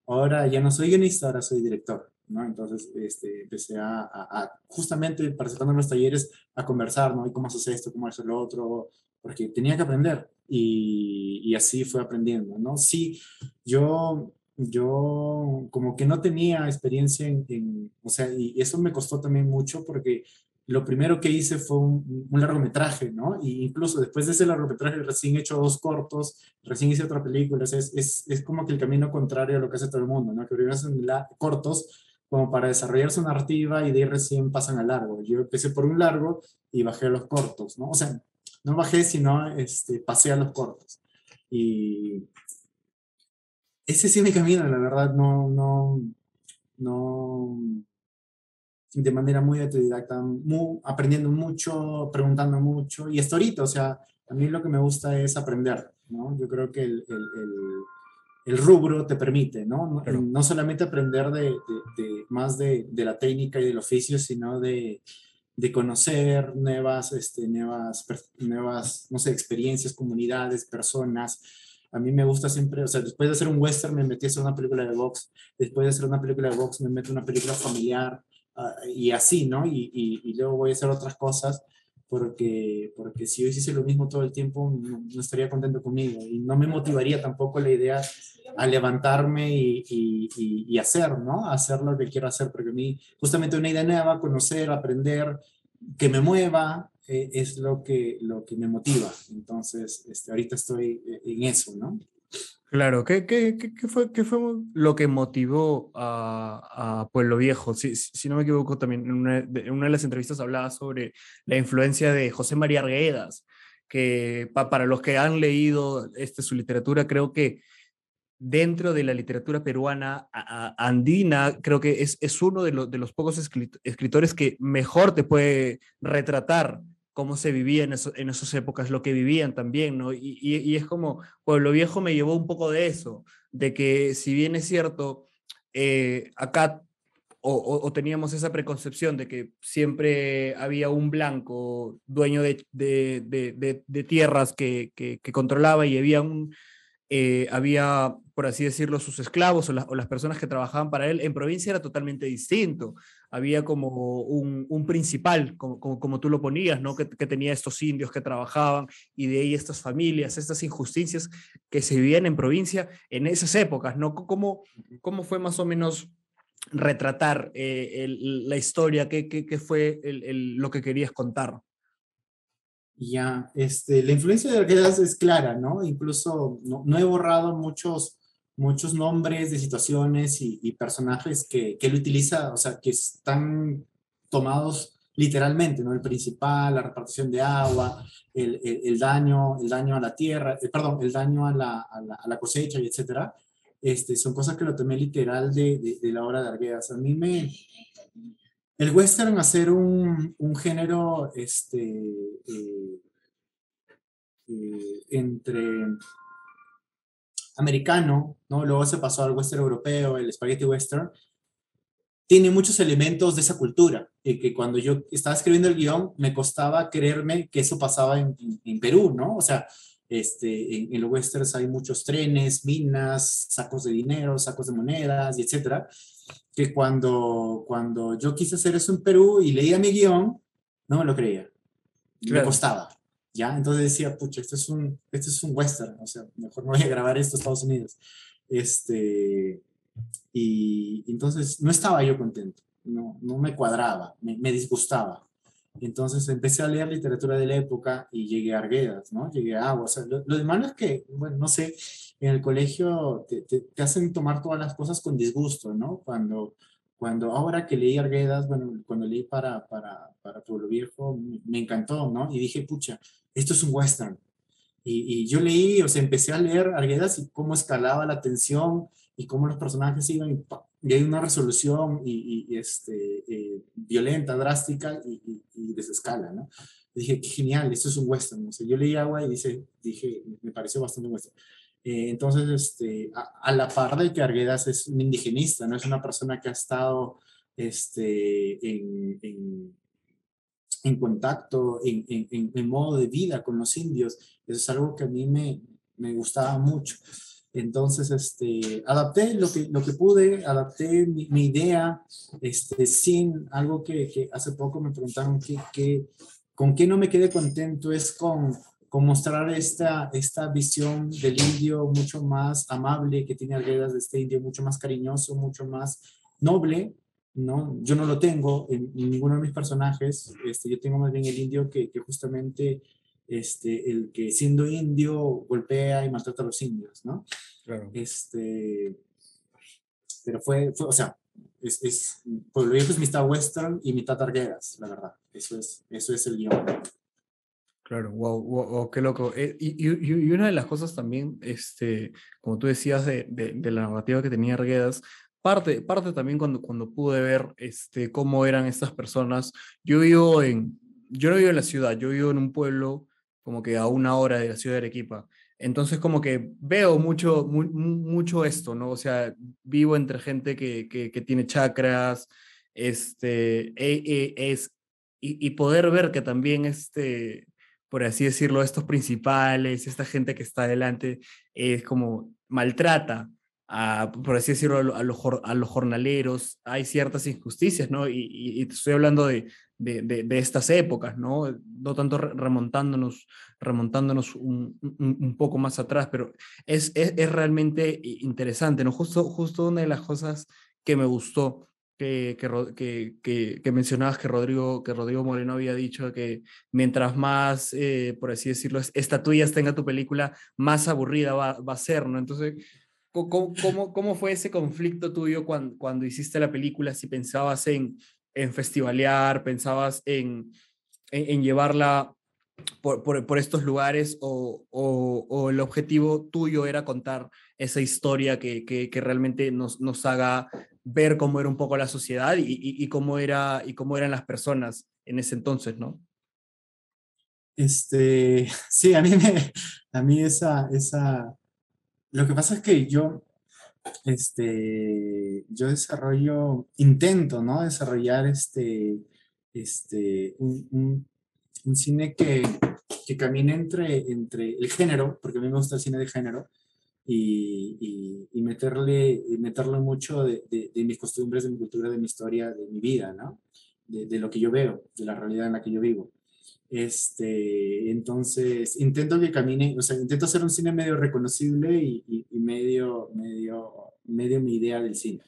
ahora ya no soy guionista, ahora soy director. ¿no? Entonces este, empecé a, a, a, justamente participando en los talleres a conversar, ¿no? Y cómo haces esto, cómo haces lo otro, porque tenía que aprender y, y así fue aprendiendo, ¿no? Sí, yo, yo como que no tenía experiencia en, en, o sea, y eso me costó también mucho porque lo primero que hice fue un, un largometraje, ¿no? Y incluso después de ese largometraje recién he hecho dos cortos, recién hice otra película, es, es, es como que el camino contrario a lo que hace todo el mundo, ¿no? Que primero hacen cortos como para desarrollar su narrativa y de ahí recién pasan al largo. Yo empecé por un largo y bajé a los cortos, ¿no? O sea, no bajé, sino este, pasé a los cortos. Y ese sí mi camino, la verdad, no, no, no, de manera muy autodidacta, muy, aprendiendo mucho, preguntando mucho, y hasta ahorita, o sea, a mí lo que me gusta es aprender, ¿no? Yo creo que el, el, el el rubro te permite, ¿no? No, no solamente aprender de, de, de más de, de, la técnica y del oficio, sino de, conocer nuevas, este, nuevas, nuevas, no sé, experiencias, comunidades, personas. A mí me gusta siempre, o sea, después de hacer un western me metí a hacer una película de box, después de hacer una película de box me meto a una película familiar uh, y así, ¿no? Y, y, y luego voy a hacer otras cosas porque, porque si yo hiciese lo mismo todo el tiempo, no, no, estaría contento conmigo y no me motivaría tampoco la idea a levantarme y, y, hacer, ¿no? Hacer lo que quiero hacer, porque a mí justamente una idea nueva, conocer, aprender, que me mueva, eh, es lo que, lo que me motiva. Entonces, este, ahorita estoy en eso, ¿no? Claro, ¿qué, qué, qué, fue, qué fue lo que motivó a, a Pueblo Viejo? Si, si, no me equivoco, también en una, en una, de las entrevistas hablaba sobre la influencia de José María Arguedas, que pa, para los que han leído este, su literatura, creo que dentro de la literatura peruana andina, creo que es, es uno de, lo, de los pocos escritores que mejor te puede retratar cómo se vivía en, eso, en esas épocas, lo que vivían también, ¿no? Y, es como, Pueblo Viejo me llevó un poco de eso, de que si bien es cierto, eh, acá o, teníamos esa preconcepción de que siempre había un blanco dueño de, de, de, tierras que, que, que, controlaba y había un... Eh, había, por así decirlo, sus esclavos o, la, o, las personas que trabajaban para él, en provincia era totalmente distinto había como un, un principal, como, como, como, tú lo ponías, ¿no? Que, que, tenía estos indios que trabajaban y de ahí estas familias, estas injusticias que se vivían en provincia en esas épocas, ¿no? ¿Cómo, cómo fue más o menos retratar eh, el, la historia? ¿Qué, qué, qué fue el, el, lo que querías contar? Ya, este, la influencia de Arguedas es clara, ¿no? Incluso no, no he borrado muchos muchos nombres de situaciones y, y personajes que, que, él utiliza, o sea, que están tomados literalmente, ¿no? El principal, la repartición de agua, el, el, el daño, el daño a la tierra, eh, perdón, el daño a la, a la, a la cosecha y etcétera. Este, son cosas que lo tomé literal de, de, de la obra de Arguedas. A mí me... El western hacer un, un género este, eh, eh, entre americano, ¿no? Luego se pasó al western europeo, el spaghetti western, tiene muchos elementos de esa cultura, y que cuando yo estaba escribiendo el guion me costaba creerme que eso pasaba en, en, en Perú, ¿no? O sea, este, en, en, los westerns hay muchos trenes, minas, sacos de dinero, sacos de monedas, y etcétera, que cuando, cuando yo quise hacer eso en Perú y leía mi guion, no me lo creía, claro. me costaba. ¿Ya? Entonces decía, pucha, esto es un, esto es un western, o sea, mejor no voy a grabar esto en Estados Unidos. Este, y entonces no estaba yo contento, no, no me cuadraba, me, me disgustaba. Entonces empecé a leer literatura de la época y llegué a Arguedas, ¿no? Llegué a Agua. O sea, lo, lo demás es que, bueno, no sé, en el colegio te, te, te, hacen tomar todas las cosas con disgusto, ¿no? Cuando, cuando ahora que leí Arguedas, bueno, cuando leí para, para, para Pueblo Viejo, me encantó, ¿no? Y dije, pucha, esto es un western. Y, y yo leí, o sea, empecé a leer Arguedas y cómo escalaba la tensión y cómo los personajes iban y, y hay una resolución y, y este, eh, violenta, drástica y, desescala, ¿no? Dije, qué genial, esto es un western. O sea, yo leí Agua y dice, dije, me pareció bastante western. Eh, entonces, este, a, a, la par de que Arguedas es un indigenista, no es una persona que ha estado este, en, en, en contacto, en, en, en, modo de vida con los indios. Eso es algo que a mí me, me gustaba mucho. Entonces, este, adapté lo que, lo que pude, adapté mi, mi idea, este, sin algo que, que, hace poco me preguntaron que, que, con qué no me quedé contento es con, con mostrar esta, esta visión del indio mucho más amable que tiene Arguedas, de este indio mucho más cariñoso, mucho más noble, ¿no? Yo no lo tengo en, en ninguno de mis personajes, este, yo tengo más bien el indio que, que justamente este, el que siendo indio golpea y maltrata a los indios, ¿no? Claro. Este, pero fue, fue o sea, es, es, Pueblo Viejo es mitad western y mitad targueras, la verdad. Eso es, eso es el guion. Claro, wow, wow, wow qué loco. Eh, y, y, y, una de las cosas también, este, como tú decías, de, de, de la narrativa que tenía Arguedas, parte, parte también cuando, cuando pude ver este, cómo eran estas personas. Yo vivo en, yo no vivo en la ciudad, yo vivo en un pueblo como que a una hora de la ciudad de Arequipa. Entonces como que veo mucho, mu mucho esto, ¿no? O sea, vivo entre gente que, que, que tiene chakras, este, e, e, es, y, y, poder ver que también, este, por así decirlo, estos principales, esta gente que está adelante, es como maltrata, a, por así decirlo, a, los, a los jornaleros, hay ciertas injusticias, ¿no? Y, y, y estoy hablando de, de, de, de, estas épocas, ¿no? No tanto remontándonos, remontándonos un, un, un poco más atrás, pero es, es, es, realmente interesante, ¿no? Justo, justo una de las cosas que me gustó, que, que, que, que mencionabas que Rodrigo, que Rodrigo Moreno había dicho que mientras más, eh, por así decirlo, estatuillas tenga tu película, más aburrida va, va a ser, ¿no? Entonces, ¿cómo, cómo, cómo fue ese conflicto tuyo cuando, cuando hiciste la película? Si pensabas en en festivalear, pensabas en, en, en llevarla por, por, por, estos lugares o, o, o, el objetivo tuyo era contar esa historia que, que, que realmente nos, nos, haga ver cómo era un poco la sociedad y, y, y, cómo era, y cómo eran las personas en ese entonces, ¿no? Este, sí, a mí, me, a mí esa, esa, lo que pasa es que yo, este, yo desarrollo, intento, ¿no? Desarrollar este, este, un, un, cine que, que, camine entre, entre el género, porque a mí me gusta el cine de género, y, y, meterle, meterle mucho de, de, de, mis costumbres, de mi cultura, de mi historia, de mi vida, ¿no? De, de lo que yo veo, de la realidad en la que yo vivo. Este, entonces, intento que camine, o sea, intento hacer un cine medio reconocible y, y, y medio, medio, medio mi idea del cine.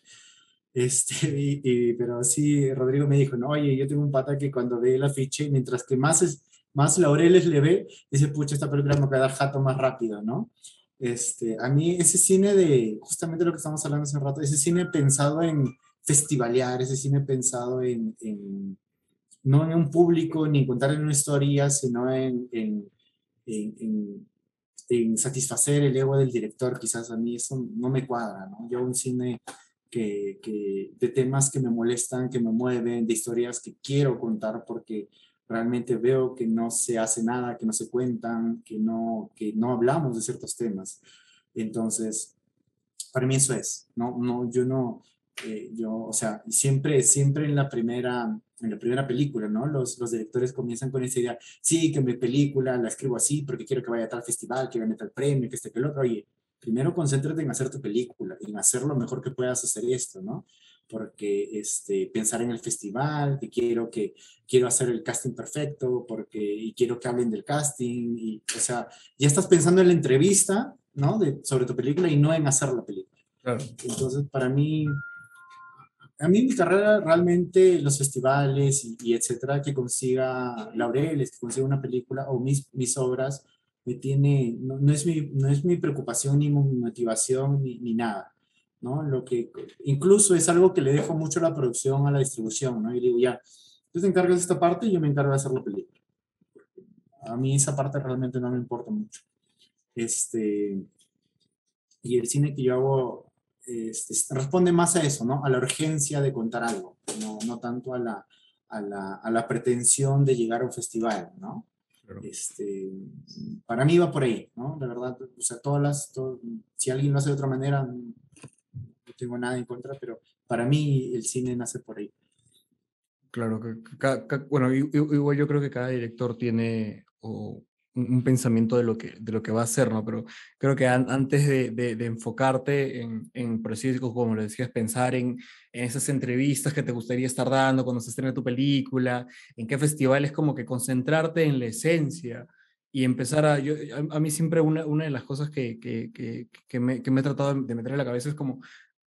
Este, y, y, pero sí, Rodrigo me dijo, no, oye, yo tengo un pata que cuando ve el afiche, mientras que más, es, más laureles le ve, dice, pucha, esta película me va a dar jato más rápido, ¿no? Este, a mí ese cine de, justamente lo que estamos hablando hace un rato, ese cine pensado en festivalear, ese cine pensado en, en no en un público ni en contarle una historia, sino en, en, en, en, satisfacer el ego del director. Quizás a mí eso no me cuadra, ¿no? Yo un cine que, que, de temas que me molestan, que me mueven, de historias que quiero contar porque realmente veo que no se hace nada, que no se cuentan, que no, que no hablamos de ciertos temas. Entonces, para mí eso es, no, no, yo no, eh, yo, o sea, siempre, siempre en la primera, en la primera película, ¿no? Los, los directores comienzan con esa idea, sí, que mi película la escribo así porque quiero que vaya a tal festival, que gane tal premio, que este, que el otro. Oye, primero concéntrate en hacer tu película, en hacer lo mejor que puedas hacer esto, ¿no? Porque este, pensar en el festival, que quiero que quiero hacer el casting perfecto, porque y quiero que hablen del casting, y, o sea, ya estás pensando en la entrevista, ¿no? De, sobre tu película y no en hacer la película. Claro. Entonces, para mí, a mí mi carrera realmente, los festivales y, etcétera, que consiga laureles, que consiga una película o mis, mis obras, me tiene, no, no, es mi, no es mi preocupación ni mi motivación ni, ni, nada, ¿no? Lo que incluso es algo que le dejo mucho a la producción, a la distribución, ¿no? Y digo, ya, tú te encargas de esta parte y yo me encargo de hacer la película. A mí esa parte realmente no me importa mucho. Este, y el cine que yo hago este, responde más a eso, ¿no? A la urgencia de contar algo, no, no tanto a la, a, la, a la, pretensión de llegar a un festival, ¿no? Este, para mí va por ahí, ¿no? La verdad, o sea, todas las, si alguien lo hace de otra manera, no tengo nada en contra, pero para mí el cine nace por ahí. Claro, bueno, igual yo creo que cada director tiene o un pensamiento de lo que, de lo que va a ser, ¿no? Pero creo que antes de, de, enfocarte en, en procesos, como le decías, pensar en, esas entrevistas que te gustaría estar dando cuando se estrene tu película, en qué festivales, como que concentrarte en la esencia y empezar a... Yo, a, mí siempre una, una de las cosas que, que, que, que me, me, he tratado de meter en la cabeza es como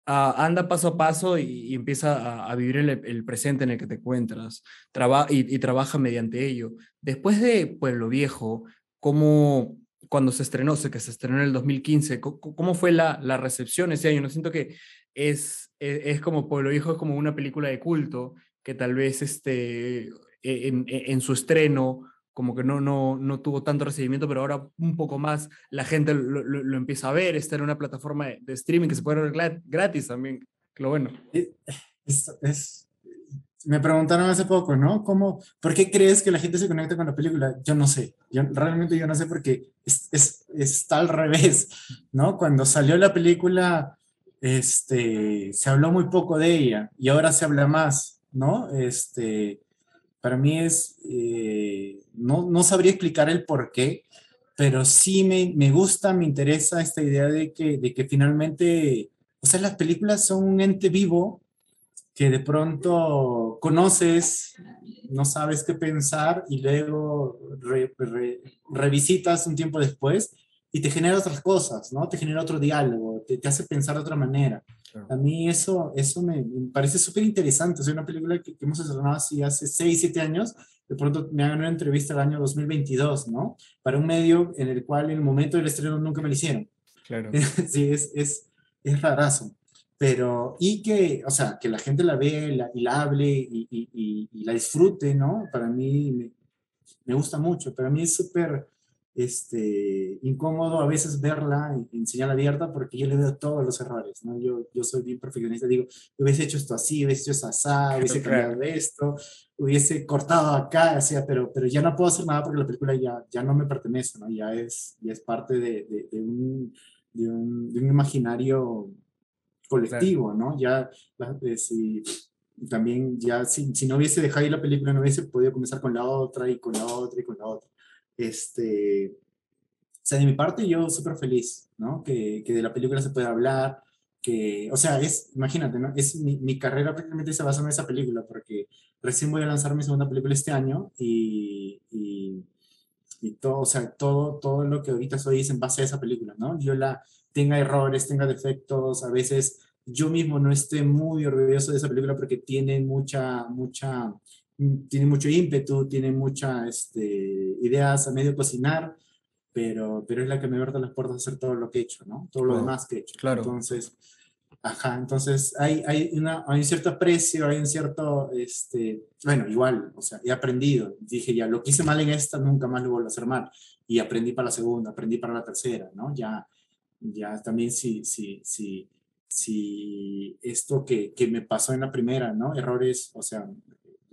anda paso a paso y, empieza a, vivir el, presente en el que te encuentras traba y, trabaja mediante ello. Después de Pueblo Viejo, ¿cómo, cuando se estrenó, sé que se estrenó en el 2015, ¿cómo, fue la, la recepción ese año? No siento que es, es, es, como Pueblo Viejo, es como una película de culto que tal vez este, e, en, en su estreno como que no, no, no tuvo tanto recibimiento, pero ahora un poco más la gente lo, lo, empieza a ver, está en una plataforma de, de, streaming que se puede ver gratis también, lo bueno. Es, es, me preguntaron hace poco, ¿no? ¿Cómo, ¿Por qué crees que la gente se conecta con la película? Yo no sé, yo, realmente yo no sé porque es, es, está al revés, ¿no? Cuando salió la película, este, se habló muy poco de ella y ahora se habla más, ¿no? Este, para mí es, eh, no, no, sabría explicar el por qué, pero sí me, me, gusta, me interesa esta idea de que, de que finalmente, o sea, las películas son un ente vivo que de pronto conoces, no sabes qué pensar y luego re, re, revisitas un tiempo después y te genera otras cosas, ¿no? Te genera otro diálogo, te, te hace pensar de otra manera. Claro. A mí eso, eso me, me parece súper interesante. O sea, una película que, que hemos estrenado así hace 6, 7 años, de pronto me hagan una entrevista el año 2022, ¿no? Para un medio en el cual en el momento del estreno nunca me lo hicieron. Claro. sí, es, es, es rarazo. Pero, y que, o sea, que la gente la ve la, y la hable y, y, y, y, la disfrute, ¿no? Para mí me, me gusta mucho. Para mí es súper este, incómodo a veces verla en, señal abierta porque yo le veo todos los errores, ¿no? Yo, yo soy bien perfeccionista, digo, hubiese hecho esto así, hubiese hecho esto así, hubiese cambiado esto, hubiese cortado acá, sea, pero, pero ya no puedo hacer nada porque la película ya, ya no me pertenece, ¿no? Ya es, ya es parte de, de, de, un, de, un, de un imaginario colectivo, ¿no? Ya, eh, si también ya, si, si no hubiese dejado ahí la película, no hubiese podido comenzar con la otra y con la otra y con la otra. Este, o sea, de mi parte yo súper feliz, ¿no? Que, que, de la película se pueda hablar, que, o sea, es, imagínate, ¿no? Es mi, mi, carrera prácticamente se basa en esa película, porque recién voy a lanzar mi segunda película este año y, y, y todo, o sea, todo, todo lo que ahorita soy es en base a esa película, ¿no? Yo la tenga errores, tenga defectos, a veces yo mismo no esté muy orgulloso de esa película porque tiene mucha, mucha, tiene mucho ímpetu, tiene muchas este, ideas a medio cocinar, pero, pero es la que me abre las puertas a hacer todo lo que he hecho, ¿no? Todo lo demás que he hecho. Claro. Entonces, ajá, entonces hay, hay, una, hay un cierto aprecio, hay un cierto, este, bueno, igual, o sea, he aprendido. Dije, ya, lo que hice mal en esta, nunca más lo vuelvo a hacer mal. Y aprendí para la segunda, aprendí para la tercera, ¿no? Ya, ya también si, si, si, si esto que, que me pasó en la primera, ¿no? Errores, o sea,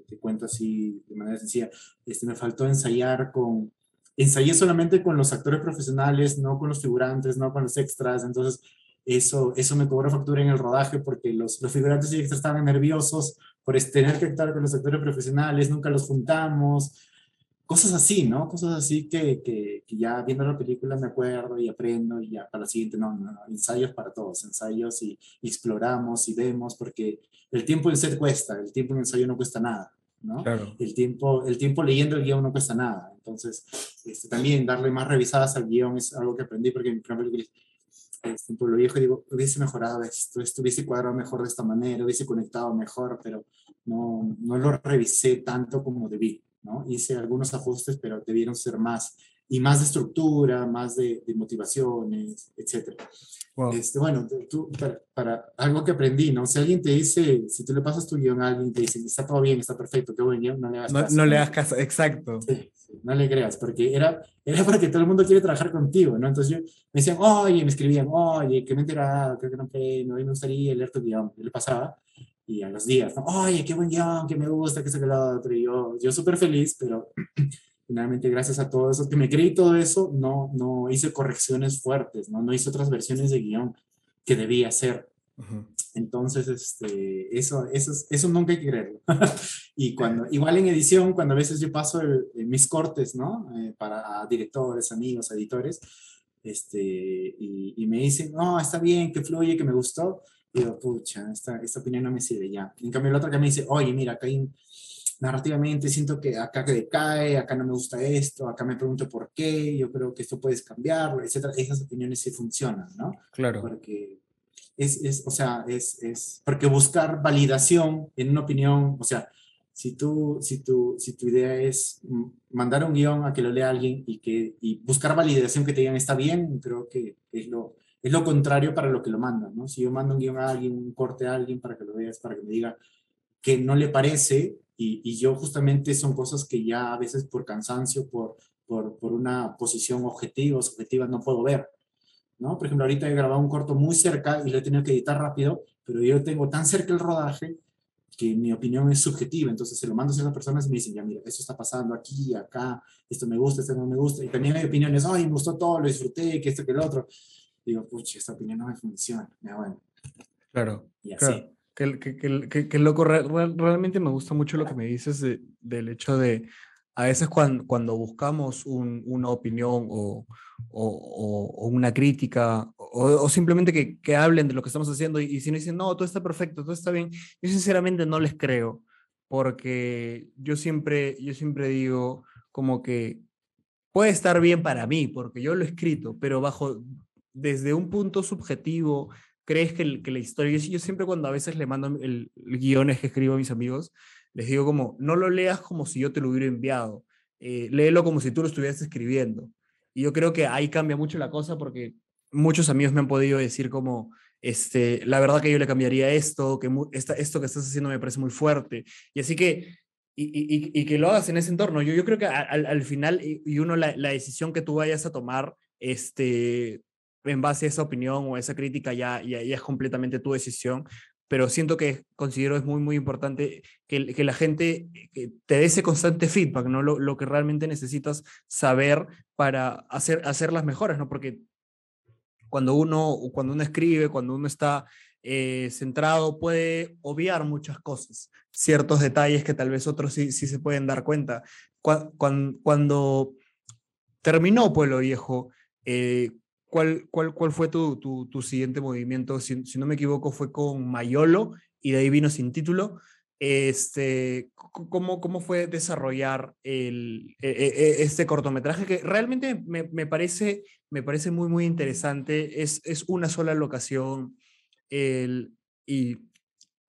te cuento así de manera sencilla, este, me faltó ensayar con, ensayé solamente con los actores profesionales, no con los figurantes, no con los extras, entonces eso, eso me cobró factura en el rodaje porque los, los figurantes y extras estaban nerviosos por tener que actuar con los actores profesionales, nunca los juntamos, cosas así, ¿no? Cosas así que, que, que, ya viendo la película me acuerdo y aprendo y ya para la siguiente, no, no, no, ensayos para todos, ensayos y, y, exploramos y vemos porque el tiempo en set cuesta, el tiempo en ensayo no cuesta nada, ¿no? Claro. El, tiempo, el tiempo leyendo el guion no cuesta nada, entonces este, también darle más revisadas al guion es algo que aprendí porque mi primera película este, en Pueblo Viejo y digo, hubiese mejorado esto, esto hubiese cuadrado mejor de esta manera, hubiese conectado mejor, pero no, no lo revisé tanto como debí, ¿no? Hice algunos ajustes, pero debieron ser más y más de estructura, más de, de motivaciones, etcétera. Wow. Este, bueno, tú, para, para, algo que aprendí, ¿no? Si alguien te dice, si tú le pasas tu guion a alguien y te dice, está todo bien, está perfecto, qué buen guion, no le hagas No, caso. no le das caso, exacto. Sí, sí, no le creas, porque era, era porque todo el mundo quiere trabajar contigo, ¿no? Entonces yo, me decían, oye, me escribían, oye, que me he enterado, creo que no, no me gustaría leer tu guion. Yo le pasaba, y a los días, ¿no? Oye, qué buen guion, que me gusta, que se que lo otro. Y yo, yo súper feliz, pero finalmente gracias a todo eso, que me creí todo eso, no, no hice correcciones fuertes, ¿no? No hice otras versiones de guion que debía hacer. Entonces, este, eso, eso, es- eso nunca hay que creerlo. y cuando, igual en edición, cuando a veces yo paso el- mis cortes, ¿no? Eh, para a directores, amigos, editores, este, y, y me dicen, no, está bien, que fluye, que me gustó. Y digo, pucha, esta, esta opinión no me sirve ya. En cambio, la otra que me dice, oye, mira, acá hay un- narrativamente siento que acá que decae, acá no me gusta esto, acá me pregunto por qué, yo creo que esto puedes cambiarlo, etcétera. Esas opiniones sí funcionan, ¿no? Claro. porque es, es o sea, es, es, porque buscar validación en una opinión, o sea, si tú, si tú, si tu idea es mandar un guion a que lo lea alguien y, que, y buscar validación que te digan está bien, creo que es lo, es lo contrario para lo que lo mandan, ¿no? Si yo mando un guion a alguien, un corte a alguien para que lo veas, para que me diga que no le parece, y, y yo justamente son cosas que ya a veces por cansancio, por, por, por una posición objetiva, subjetiva, no puedo ver. ¿no? Por ejemplo, ahorita he grabado un corto muy cerca y lo he tenido que editar rápido, pero yo tengo tan cerca el rodaje que mi opinión es subjetiva, entonces se lo mando a esas personas y me dicen, ya mira, esto está pasando aquí, acá, esto me gusta, esto no me gusta, y también hay opiniones, ay, me gustó todo, lo disfruté, que esto, que el otro. Digo, pucha, esta opinión no me funciona, ya bueno, Claro. y así. Claro. Que, que, que, que, loco, re- re- realmente me gusta mucho lo que me dices de- del hecho de, a veces cuando, cuando buscamos un- una opinión o, o, o- o una crítica o simplemente que, que hablen de lo que estamos haciendo y, y si no dicen, no, todo está perfecto, todo está bien, yo sinceramente no les creo porque yo siempre, yo siempre digo como que puede estar bien para mí porque yo lo he escrito, pero bajo, desde un punto subjetivo, crees que, que la historia, yo, siempre cuando a veces le mando el, el guiones que escribo a mis amigos, les digo como, no lo leas como si yo te lo hubiera enviado, eh, léelo como si tú lo estuvieras escribiendo. Y yo creo que ahí cambia mucho la cosa porque muchos amigos me han podido decir como, este, la verdad que yo le cambiaría esto, que esta, esto que estás haciendo me parece muy fuerte. Y así que, y, y- que lo hagas en ese entorno. Yo, yo creo que al, al final, y uno, la, la decisión que tú vayas a tomar, este, en base a esa opinión o esa crítica, ya, ya, es completamente tu decisión. Pero siento que considero es muy, muy importante que, la gente que te dé ese constante feedback, ¿no? Lo, que realmente necesitas saber para hacer, hacer las mejores, ¿no? Porque cuando uno, cuando uno escribe, cuando uno está eh, centrado, puede obviar muchas cosas, ciertos detalles que tal vez otros sí, sí se pueden dar cuenta. Cuan- cuan- cuando terminó Pueblo Viejo, eh, ¿cuál, cuál, ¿cuál fue tu, tu, tu siguiente movimiento? Si, no me equivoco, fue con Mayolo y de ahí vino sin título. Este, ¿cómo, ¿Cómo fue desarrollar el, e- e- e- este cortometraje? Que realmente me, me parece, me parece muy, muy interesante. Es, es una sola locación el, y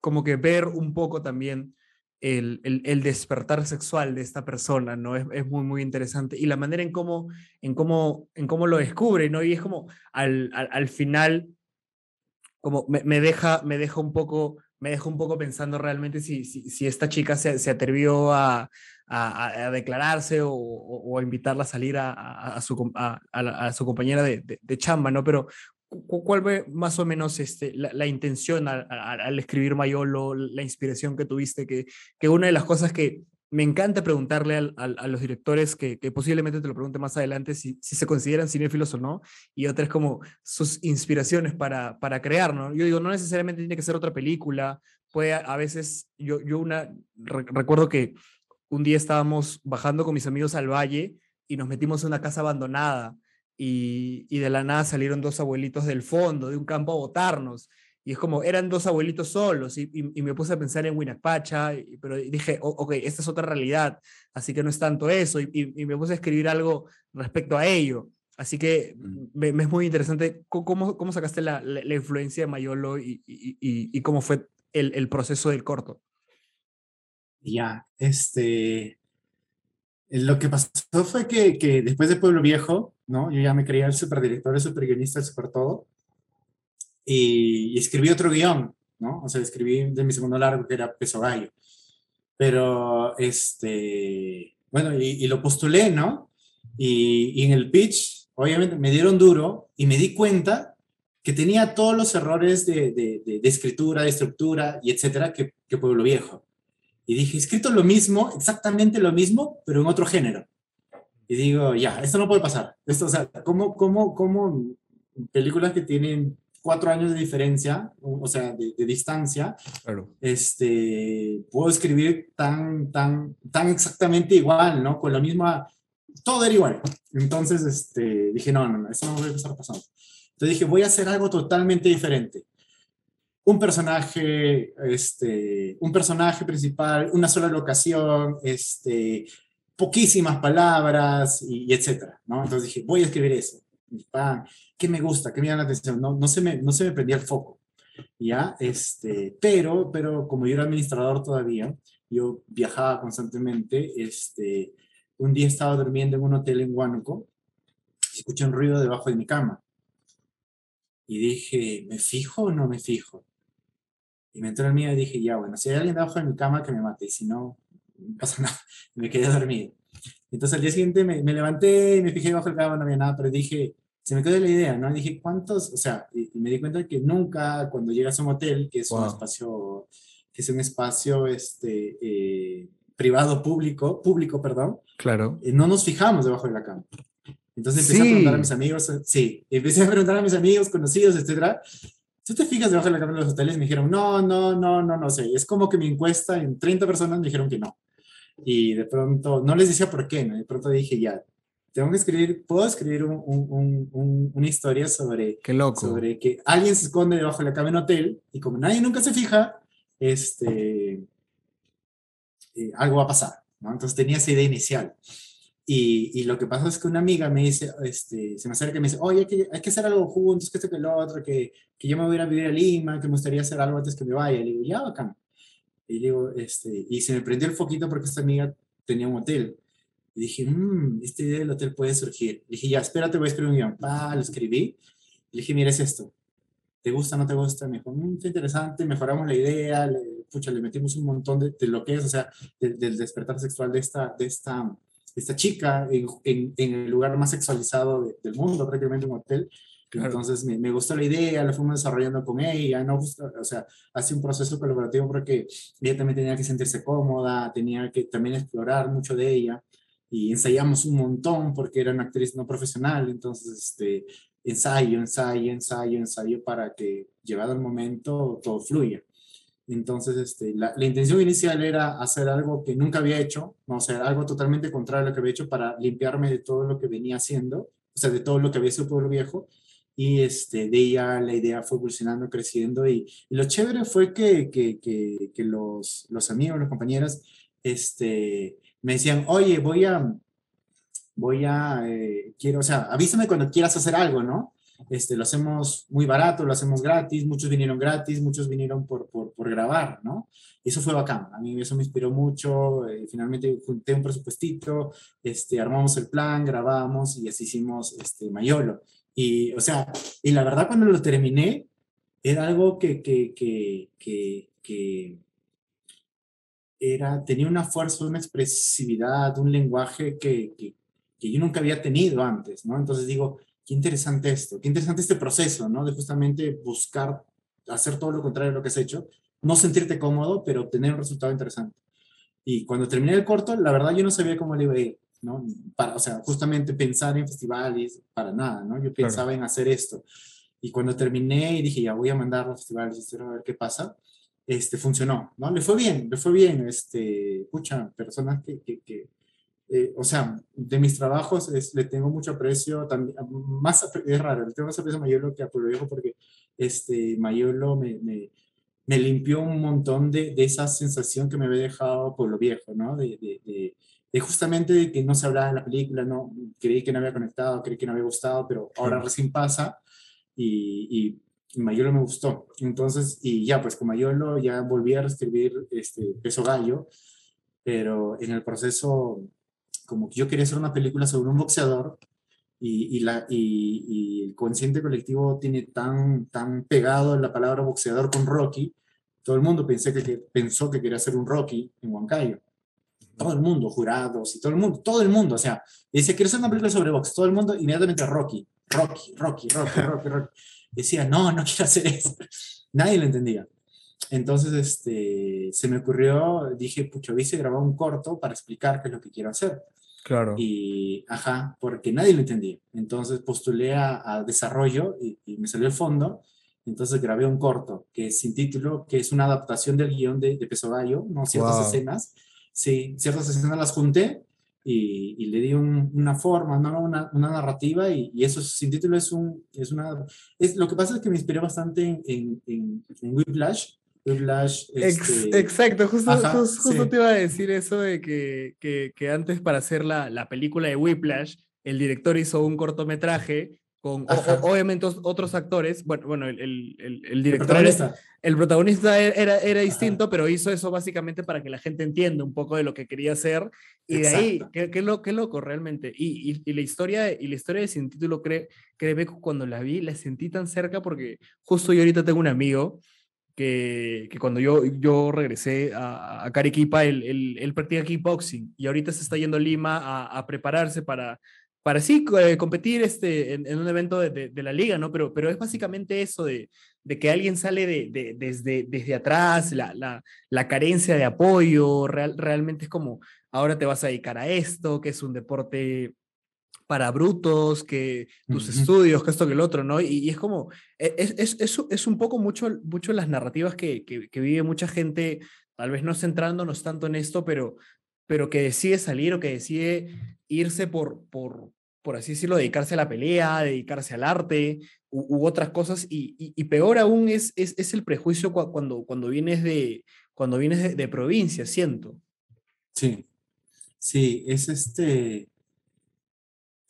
como que ver un poco también el, el, despertar sexual de esta persona, ¿no? Es, es muy, muy interesante. Y la manera en cómo, en cómo, en cómo lo descubre, ¿no? Y es como al, al, al final, como me, me, deja, me deja un poco me deja un poco pensando realmente si, si, esta chica se, se atrevió a, a, declararse o, o, a invitarla a salir a, a, su, a, su compañera de, de, de, chamba, ¿no? Pero ¿cuál fue más o menos este, la, intención al, escribir Mayolo, la inspiración que tuviste? Que, que una de las cosas que me encanta preguntarle al, al, a los directores, que, posiblemente te lo pregunte más adelante, si, si, se consideran cinéfilos o no, y otra es como sus inspiraciones para, para crear, ¿no? Yo digo, no necesariamente tiene que ser otra película, puede a veces, yo, yo una, re, recuerdo que un día estábamos bajando con mis amigos al valle y nos metimos en una casa abandonada y, y de la nada salieron dos abuelitos del fondo, de un campo a botarnos. Y es como, eran dos abuelitos solos, y, y, y me puse a pensar en Winakpacha, y, pero dije, ok, esta es otra realidad, así que no es tanto eso, y, y, me puse a escribir algo respecto a ello. Así que Mm. me, me es muy interesante cómo, cómo sacaste la, la- la influencia de Mayolo y cómo fue el, el proceso del corto. Ya, este, lo que pasó fue que, que después de Pueblo Viejo, ¿no? Yo ya me creía el superdirector, el superguionista, el super todo, y, y escribí otro guion, ¿no? O sea, escribí de mi segundo largo, que era Peso Gallo. Pero, este, bueno, y, y lo postulé, ¿no? Y, en el pitch, obviamente, me dieron duro y me di cuenta que tenía todos los errores de, de, escritura, de estructura y etcétera que, Pueblo Viejo. Y dije, escrito lo mismo, exactamente lo mismo, pero en otro género. Y digo, ya, esto no puede pasar. Esto, o sea, ¿cómo, cómo, cómo películas que tienen cuatro años de diferencia, o sea, de, de distancia, Claro. este, puedo escribir tan, tan, tan exactamente igual, ¿no? Con la misma, todo era igual. Entonces, este, dije, no, no, no, eso no puede estar pasando. Entonces dije, voy a hacer algo totalmente diferente. Un personaje, este, un personaje principal, una sola locación, este, poquísimas palabras y, y etcétera, ¿no? Entonces dije, voy a escribir eso. Y, pam, ¿Qué me gusta? ¿Qué me llama la atención? No, no, se me, no se me prendía el foco, ¿ya? Este, pero, pero como yo era administrador todavía, yo viajaba constantemente, este, un día estaba durmiendo en un hotel en Huánuco, escuché un ruido debajo de mi cama. Y dije, ¿me fijo o no me fijo? Y me entró el miedo y dije, ya, bueno, si hay alguien debajo de mi cama, que me mate, y si no, no pasa nada. Me quedé dormido. Entonces al día siguiente me, me levanté y me fijé debajo de la cama, no había nada, pero dije, se me quedó la idea, ¿no? Y dije, ¿cuántos? O sea, y, y me di cuenta que nunca, cuando llegas a un hotel, que es un Wow. espacio, que es un espacio, este, eh, privado, público, público, perdón, Claro. eh, no nos fijamos debajo de la cama. Entonces empecé a Sí. preguntar a mis amigos, eh, sí, empecé a preguntar a mis amigos, conocidos, etcétera. ¿Tú te fijas debajo de la cama de los hoteles? Me dijeron, no, no, no, no, no sé. Es como que mi encuesta en 30 personas me dijeron que no. Y de pronto, no les decía por qué, ¿no? De pronto dije, ya, tengo que escribir, puedo escribir un- un- un- un- una historia sobre, Qué loco. sobre que alguien se esconde debajo de la cama en hotel y como nadie nunca se fija, este, eh, algo va a pasar, ¿no? Entonces tenía esa idea inicial. Y, y lo que pasa es que una amiga me dice, este, se me acerca y me dice, oye, hay que, hay que hacer algo juntos, que esto que lo otro, que, que yo me voy a ir a vivir a Lima, que me gustaría hacer algo antes que me vaya. Y le digo, ya, bacán. Y, digo, este, y se me prendió el foquito porque esta amiga tenía un hotel. Y dije, mmm, esta idea del hotel puede surgir. Le dije, ya, espérate, voy a escribir un guion. Lo escribí. Le dije, mira, es esto. ¿Te gusta, no te gusta? Me dijo, mmm, está interesante, mejoramos la idea, le, pucha, le metimos un montón de, de lo que es, o sea, de- del despertar sexual de esta, de esta, de esta chica en, en, en el lugar más sexualizado de- del mundo, prácticamente un hotel. Claro. Entonces me, me gustó la idea, la fuimos desarrollando con ella, no Justo, o sea, hace un proceso colaborativo porque ella también tenía que sentirse cómoda, tenía que también explorar mucho de ella y ensayamos un montón porque era una actriz no profesional, entonces este, ensayo, ensayo, ensayo, ensayo para que llegado el momento todo fluya. Entonces, este, la, la intención inicial era hacer algo que nunca había hecho, ¿no? o sea, algo totalmente contrario a lo que había hecho para limpiarme de todo lo que venía haciendo, o sea, de todo lo que había sido Pueblo Viejo, y este, de ella la idea fue evolucionando, creciendo, y, y lo chévere fue que, que, que, que los, los amigos, los compañeros, este, me decían, oye, voy a, voy a, eh, quiero, o sea, avísame cuando quieras hacer algo, ¿no? Este, lo hacemos muy barato, lo hacemos gratis, muchos vinieron gratis, muchos vinieron por, por, por grabar, ¿no? Y eso fue bacán, a mí eso me inspiró mucho, eh, finalmente junté un presupuestito, este, armamos el plan, grabamos y así hicimos este, Mayolo. Y, o sea, y la verdad cuando lo terminé, era algo que, que, que, que, que era, tenía una fuerza, una expresividad, un lenguaje que, que, que yo nunca había tenido antes, ¿no? Entonces digo, qué interesante esto, qué interesante este proceso, ¿no? De justamente buscar hacer todo lo contrario de lo que has hecho, no sentirte cómodo, pero obtener un resultado interesante. Y cuando terminé el corto, la verdad yo no sabía cómo le iba a ir, ¿no? Para, o sea, justamente pensar en festivales, para nada, ¿no? Yo pensaba en hacer esto. Y cuando terminé y dije, ya voy a mandar a los festivales, a ver qué pasa, este, funcionó, ¿no? Le fue bien, le fue bien, este, escucha, personas que, que, que eh, o sea, de mis trabajos es, le tengo mucho aprecio, también, más, es raro, le tengo más aprecio a Mayolo que a Pueblo Viejo porque este, Mayolo me, me, me limpió un montón de, de esa sensación que me había dejado Pueblo Viejo, ¿no? De, de, de es justamente de que no se hablaba de la película, no, creí que no había conectado, creí que no había gustado, pero ahora recién pasa y, y, Mayolo me gustó. Entonces, y ya, pues con Mayolo ya volví a escribir este, Peso Gallo, pero en el proceso, como que yo quería hacer una película sobre un boxeador y, y, la, y, el consciente colectivo tiene tan, tan pegado la palabra boxeador con Rocky, todo el mundo pensé que, que, pensó que quería hacer un Rocky en Huancayo. Todo el mundo, jurados y todo el mundo, todo el mundo, o sea, dice, quiero hacer una película sobre box, todo el mundo inmediatamente Rocky, Rocky, Rocky, Rocky, Rocky, Rocky. Decía, no, no quiero hacer eso. Nadie lo entendía. Entonces, este, se me ocurrió, dije, pucho, hubiese grabado un corto para explicar qué es lo que quiero hacer. Claro. Y, ajá, porque nadie lo entendía. Entonces postulé a, a desarrollo y, y, me salió el fondo. Entonces grabé un corto que es sin título, que es una adaptación del guion de, de Peso Gallo, ¿no? Ciertas wow. escenas. Sí, ciertas escenas las junté y, y le di un, una forma, ¿no? una, una narrativa y, y, eso sin título es un, es una, es, lo que pasa es que me inspiré bastante en, en, en, en Whiplash, Whiplash. Este... Exacto, justo, Ajá, justo, justo sí. te iba a decir eso de que, que, que, antes para hacer la, la película de Whiplash, el director hizo un cortometraje con obviamente otros actores. Bueno, bueno el, el, el director. El protagonista. Era, el protagonista era, era distinto, Ajá. pero hizo eso básicamente para que la gente entienda un poco de lo que quería hacer. Y Exacto. de ahí, qué, qué, lo, qué loco realmente. Y, y, y, la historia, y la historia de Sin Título, cree, créeme, cuando la vi, la sentí tan cerca porque justo yo ahorita tengo un amigo que, que, cuando yo, yo regresé a, a Cariquipa, él, él, él, practica kickboxing y ahorita se está yendo a Lima a, a prepararse para, para sí eh, competir este, en, en, un evento de, de, de, la liga, ¿no? Pero, pero es básicamente eso de, de que alguien sale de, de, desde, desde atrás, la, la, la carencia de apoyo, real, realmente es como, ahora te vas a dedicar a esto, que es un deporte para brutos, que tus uh -huh. estudios, que esto, que el otro, ¿no? Y, y es como, e, es, es, es, es, un poco mucho, mucho las narrativas que, que, que, vive mucha gente, tal vez no centrándonos tanto en esto, pero, pero que decide salir o que decide irse por, por, por así decirlo, dedicarse a la pelea, dedicarse al arte u, u otras cosas. Y, y, y, peor aún es, es, es el prejuicio cuando, cuando vienes, de, cuando vienes de, de provincia, siento. Sí, sí, es este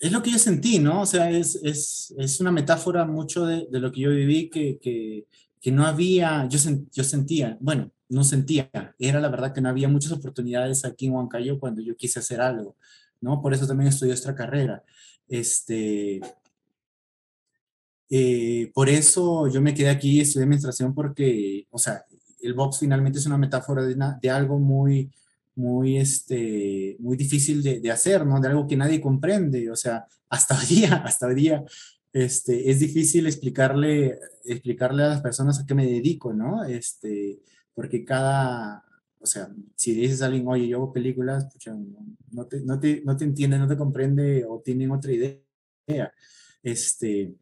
es lo que yo sentí, ¿no? O sea, es, es, es una metáfora mucho de, de, lo que yo viví, que, que, que no había, yo, yo sentía, bueno, no sentía, era la verdad que no había muchas oportunidades aquí en Huancayo cuando yo quise hacer algo, ¿no? Por eso también estudié esta carrera. Este, eh, por eso yo me quedé aquí y estudié administración porque, o sea, el box finalmente es una metáfora de, algo muy, muy, este, muy difícil de, de, hacer, ¿no? De algo que nadie comprende, o sea, hasta hoy día, hasta hoy día, este, es difícil explicarle, explicarle a las personas a qué me dedico, ¿no? Este, porque cada, o sea, si dices a alguien, oye, yo hago películas, no, te, no, te, no te entiende, no te comprende o tienen otra idea. Este,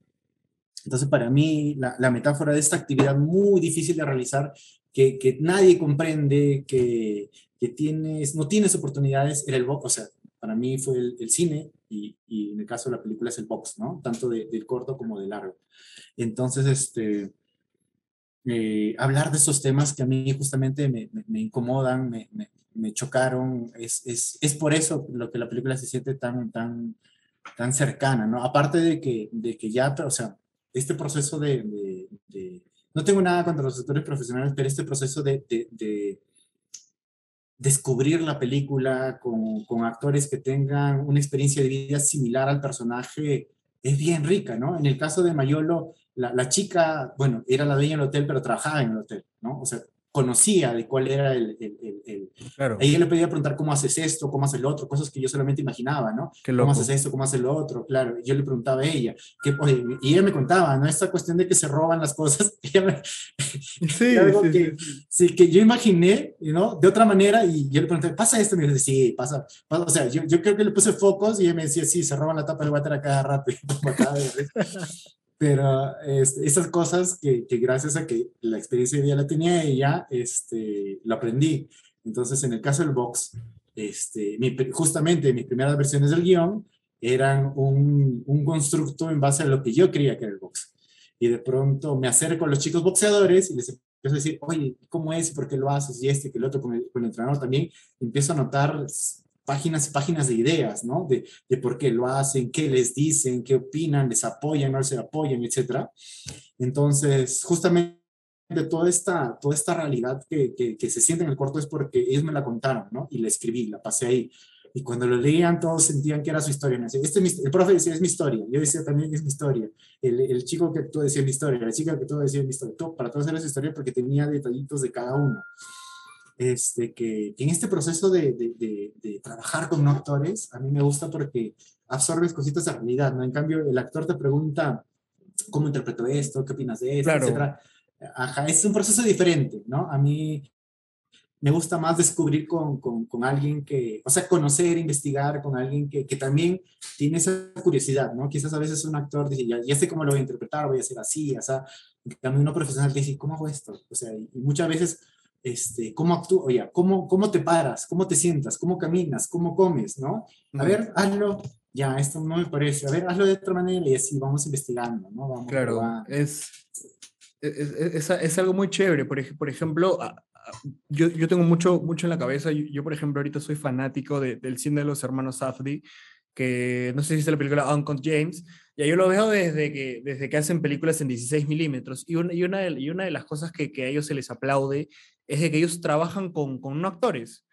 entonces, para mí, la, la metáfora de esta actividad muy difícil de realizar que, que, nadie comprende, que, que tienes, no tienes oportunidades, era el box, o sea, para mí fue el, el cine y, y, en el caso de la película es el box, ¿no? Tanto de, del corto como del largo. Entonces, este, eh, hablar de esos temas que a mí justamente me, me, me incomodan, me, me, chocaron, es, es, es por eso lo que la película se siente tan, tan, tan cercana, ¿no? Aparte de que, de que ya, o sea, este proceso de, de, de no tengo nada contra los actores profesionales, pero este proceso de, de, de descubrir la película con, con, actores que tengan una experiencia de vida similar al personaje es bien rica, ¿no? En el caso de Mayolo, la, la chica, bueno, era la dueña del hotel, pero trabajaba en el hotel, ¿no? O sea, conocía de cuál era el... el, el, el... Claro. Ella le pedía preguntar cómo haces esto, cómo haces lo otro, cosas que yo solamente imaginaba, ¿no? ¿Cómo haces esto, cómo haces lo otro? Claro, yo le preguntaba a ella, que, oye, y ella me contaba, ¿no? Esta cuestión de que se roban las cosas, me, sí, algo sí, que, sí. sí, que yo imaginé, ¿no? De otra manera, y yo le pregunté, ¿pasa esto? Y me dice, sí, pasa, pasa. o sea, yo, yo creo que le puse focos y ella me decía, sí, se roban la tapa del water a cada rato. pero este, esas cosas que, que, gracias a que la experiencia vida la tenía ella, este, lo aprendí. Entonces, en el caso del box, este, mi, justamente mis primeras versiones del guion eran un, un, constructo en base a lo que yo creía que era el box. Y de pronto me acerco a los chicos boxeadores y les empiezo a decir, oye, ¿cómo es? ¿Por qué lo haces? Y este, que el otro, con el, con el entrenador también. empiezo a notar páginas y páginas de ideas, ¿no? De, de por qué lo hacen, qué les dicen, qué opinan, les apoyan, no les apoyan, etc. Entonces, justamente toda esta, toda esta realidad que, que, que, se siente en el corto es porque ellos me la contaron, ¿no? Y la escribí, la pasé ahí. Y cuando lo leían, todos sentían que era su historia. Este es mi, el profe decía, es mi historia. Yo decía también es mi historia. El, el chico que tú decía mi historia. La chica que tú decía mi historia. Todo, para todos era su historia porque tenía detallitos de cada uno. Este, que, que en este proceso de, de, de, de, trabajar con actores, a mí me gusta porque absorbes cositas de realidad, ¿no? En cambio, el actor te pregunta, ¿cómo interpreto esto? ¿Qué opinas de esto? Claro. Etcétera. Ajá, es un proceso diferente, ¿no? A mí me gusta más descubrir con, con, con, alguien que, o sea, conocer, investigar con alguien que, que, también tiene esa curiosidad, ¿no? Quizás a veces un actor dice, ya, ya sé cómo lo voy a interpretar, voy a hacer así, o sea, también uno profesional dice, ¿cómo hago esto? O sea, y muchas veces, este, ¿cómo actúo? Oye, ¿cómo, ¿cómo te paras? ¿Cómo te sientas? ¿Cómo caminas? ¿Cómo comes? ¿No? A ver, hazlo. Ya, esto no me parece. A ver, hazlo de otra manera y así vamos investigando, ¿no? Vamos claro, es, es, es, es, algo muy chévere. Por, por ejemplo, yo, yo, tengo mucho, mucho en la cabeza. Yo, yo, por ejemplo, ahorita soy fanático de, del cine de los hermanos Safdie, que no sé si viste la película Uncle James. Ya yo lo veo desde que, desde que hacen películas en 16 milímetros. Y una, y, una de, y una de las cosas que, que a ellos se les aplaude es de que ellos trabajan con, con no actores.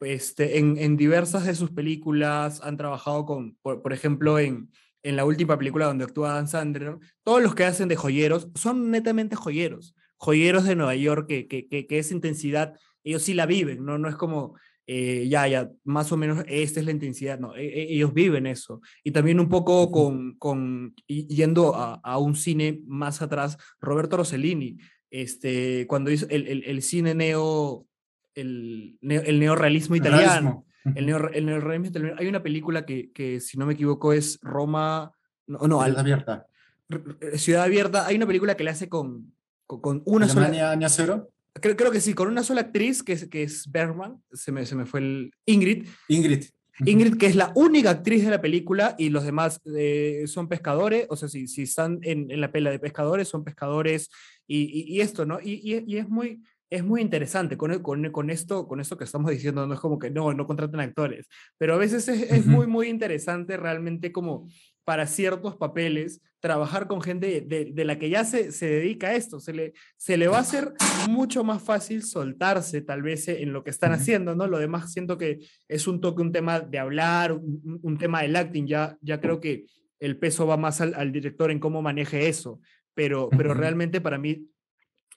Este, en, en diversas de sus películas han trabajado con, por, por ejemplo, en, en la última película donde actúa Dan Sandler, todos los que hacen de joyeros son netamente joyeros, joyeros de Nueva York, que, que, que, que esa intensidad, ellos sí la viven, no, no es como, eh, ya, ya, más o menos esta es la intensidad, no, e, ellos viven eso. Y también un poco con, con yendo a, a, un cine más atrás, Roberto Rossellini, este, cuando hizo el, el, el cine neo, el, neo, el neorrealismo italiano. El, neo, el neorrealismo italiano. Hay una película que, que, si no me equivoco, es Roma. No, no Ciudad Abierta. Ciudad Abierta. Hay una película que le hace con, con, con una Alemania, sola. año cero? Creo, creo, que sí, con una sola actriz, que es, que es Bergman, se me, se me fue el. Ingrid. Ingrid. Ingrid, que es la única actriz de la película y los demás eh, son pescadores, o sea, si, si están en, en, la pela de pescadores, son pescadores y, y, y esto, ¿no? Y, y, es muy, es muy interesante con, con, con, esto, con esto que estamos diciendo, no es como que no, no contraten actores, pero a veces es, es muy, muy interesante realmente como para ciertos papeles trabajar con gente de, de, la que ya se, se dedica a esto, se le, se le va a hacer mucho más fácil soltarse tal vez en lo que están haciendo, ¿no? Lo demás siento que es un toque, un tema de hablar, un, un tema del acting, ya, ya creo que el peso va más al, al director en cómo maneje eso, pero, pero realmente para mí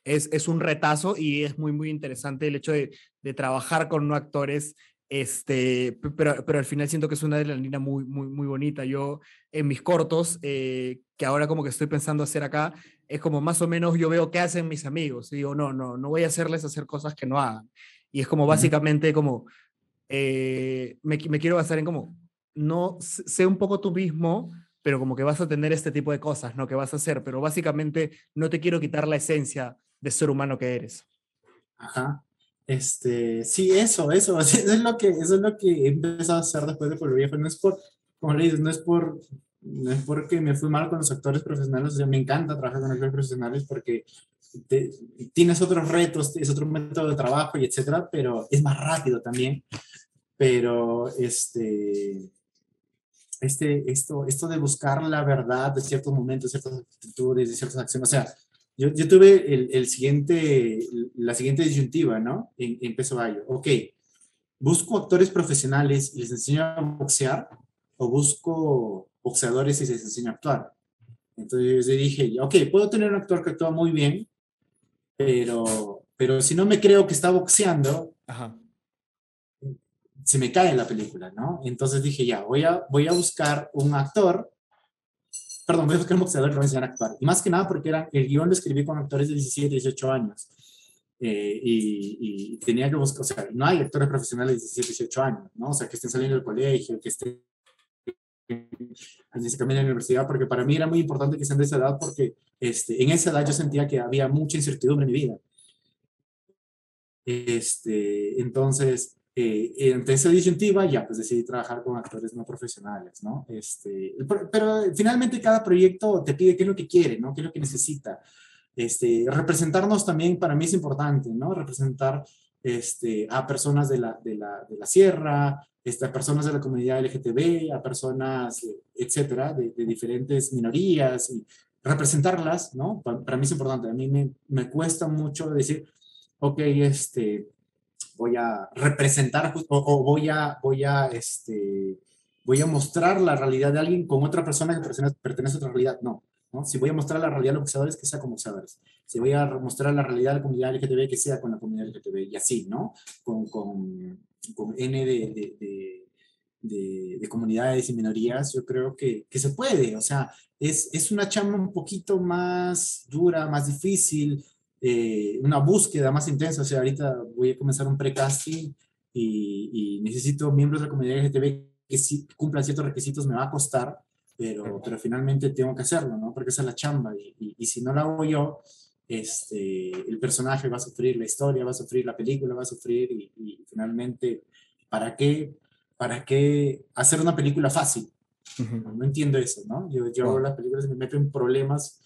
es, es, un retazo y es muy, muy interesante el hecho de, de trabajar con no actores. Este, pero, pero al final siento que es una adrenalina muy, muy, muy bonita. Yo en mis cortos, eh, que ahora como que estoy pensando hacer acá, es como más o menos yo veo qué hacen mis amigos. Y digo, no, no, no voy a hacerles hacer cosas que no hagan. Y es como básicamente como, eh, me, me quiero basar en como, no, sé un poco tú mismo, pero como que vas a tener este tipo de cosas, ¿no? Que vas a hacer, pero básicamente no te quiero quitar la esencia de ser humano que eres. Ajá. Este, sí, eso, eso, eso es lo que, eso es lo que he empezado a hacer después de Pueblo. No es por, como le no es por, no es porque me fui mal con los actores profesionales, o sea, me encanta trabajar con actores profesionales porque te, tienes otros retos, es otro método de trabajo y etcétera, pero es más rápido también. Pero, este, este, esto, esto de buscar la verdad de ciertos momentos, ciertas actitudes, de ciertas acciones, o sea, yo, yo tuve el, el, siguiente, la siguiente disyuntiva, ¿no? En, en Peso Gallo. Ok, ¿busco actores profesionales y les enseño a boxear? ¿O busco boxeadores y les enseño a actuar? Entonces yo dije, ok, puedo tener un actor que actúa muy bien, pero, pero si no me creo que está boxeando, Ajá. se me cae la película, ¿no? Entonces dije, ya, voy a, voy a buscar un actor perdón, a buscar un boxeador que me enseñar a actuar. Y más que nada porque era, el guion lo escribí con actores de 17, 18 años. Eh, y, y, tenía que buscar, o sea, no hay actores profesionales de 17, 18 años, ¿no? O sea, que estén saliendo del colegio, que estén de camino a la universidad, porque para mí era muy importante que sean de esa edad, porque este, en esa edad yo sentía que había mucha incertidumbre en mi vida. Este, entonces, eh, ante esa disyuntiva ya pues decidí trabajar con actores no profesionales, ¿no? Este, pero, pero, finalmente cada proyecto te pide qué es lo que quiere, ¿no? ¿Qué es lo que necesita? Este, representarnos también para mí es importante, ¿no? Representar este, a personas de la, de la, de la sierra, este, a personas de la comunidad LGTB, a personas, etcétera, de, de diferentes minorías y representarlas, ¿no? Para, para, mí es importante. A mí me, me cuesta mucho decir, ok, este, voy a representar o, o, voy a, voy a, este, voy a mostrar la realidad de alguien con otra persona que pertenece, a otra realidad. No, ¿no? Si voy a mostrar la realidad de los boxeadores, que sea como boxeadores. Si voy a mostrar la realidad de la comunidad LGTB, que sea con la comunidad LGTB. Y así, ¿no? Con, con, con N de, de, de, de comunidades y minorías, yo creo que, que se puede. O sea, es, es una chamba un poquito más dura, más difícil, eh, una búsqueda más intensa. O sea, ahorita voy a comenzar un pre-casting y, y, necesito miembros de la comunidad LGTB que si cumplan ciertos requisitos, me va a costar, pero, pero finalmente tengo que hacerlo, ¿no? Porque esa es la chamba y, y, y si no la hago yo, este, el personaje va a sufrir, la historia va a sufrir, la película va a sufrir y, y finalmente, ¿para qué, ¿para qué hacer una película fácil? Uh -huh. No entiendo eso, ¿no? Yo, yo wow. las películas me meto en problemas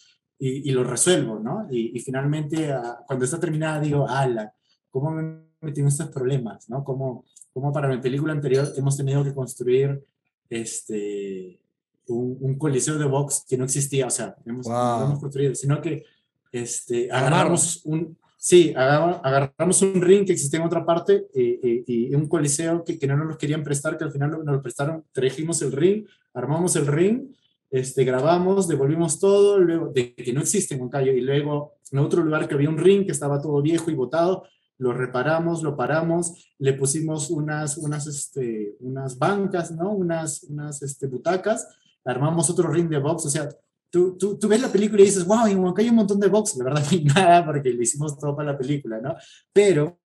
y, y los resuelvo, ¿no? Y, y finalmente, uh, cuando está terminada, digo, ala, ¿cómo me metí en estos problemas, ¿no? ¿Cómo, cómo para mi película anterior hemos tenido que construir este, un, un coliseo de box que no existía, o sea, hemos, wow. no hemos construido, sino que este, agarramos un, sí, agarramos un ring que existía en otra parte eh, eh, y un coliseo que, que, no nos lo querían prestar, que al final nos lo prestaron, trajimos el ring, armamos el ring, este, grabamos, devolvimos todo, luego de que no existe en Moncayo, y luego en otro lugar que había un ring que estaba todo viejo y botado, lo reparamos, lo paramos, le pusimos unas, unas, este, unas bancas, ¿no? Unas, unas este, butacas, armamos otro ring de box, o sea, Tú, tú, tú, ves la película y dices, wow, en Huancayo hay un montón de box. La verdad, no hay nada porque lo hicimos todo para la película, ¿no? Pero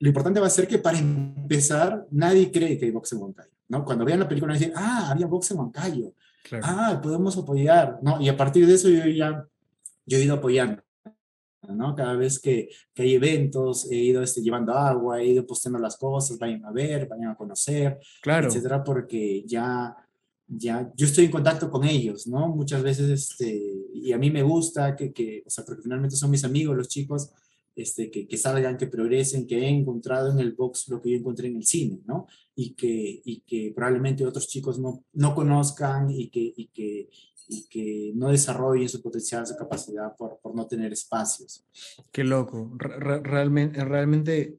lo importante va a ser que para empezar, nadie cree que hay box en Huancayo, ¿no? Cuando vean la película, dicen, ah, había box en Huancayo. Claro. Ah, podemos apoyar, ¿no? Y a partir de eso yo ya, yo he ido apoyando. ¿no? Cada vez que, que, hay eventos, he ido este, llevando agua, he ido posteando las cosas, vayan a ver, vayan a conocer, claro. etcétera, porque ya ya yo estoy en contacto con ellos, ¿no? Muchas veces, este, y a mí me gusta que, que o sea, porque finalmente son mis amigos los chicos, este, que, que salgan, que progresen, que he encontrado en el box lo que yo encontré en el cine, ¿no? Y que, y que probablemente otros chicos no, no conozcan y que, y, que, y que no desarrollen su potencial, su capacidad por, por no tener espacios. Qué loco. Re realmente, realmente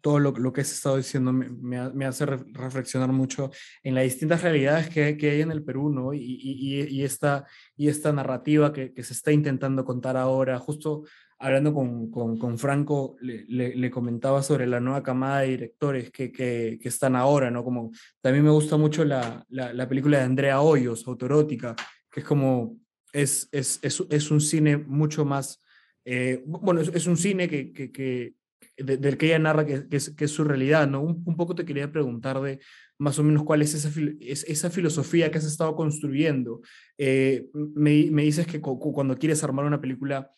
todo lo, lo, que has estado diciendo me, me, me, hace reflexionar mucho en las distintas realidades que, que hay en el Perú, ¿no? Y, y, y, esta, y esta narrativa que, que, se está intentando contar ahora. Justo hablando con, con, con Franco, le, le, le, comentaba sobre la nueva camada de directores que, que, que, están ahora, ¿no? Como también me gusta mucho la, la, la película de Andrea Hoyos, Autorótica, que es como, es, es, es, es un cine mucho más... Eh, bueno, es, un cine que, que, que, de, del que ella narra que, que, es, que, es, su realidad, ¿no? Un, un, poco te quería preguntar de más o menos cuál es esa, es, esa filosofía que has estado construyendo. Eh, me, me, dices que cuando quieres armar una película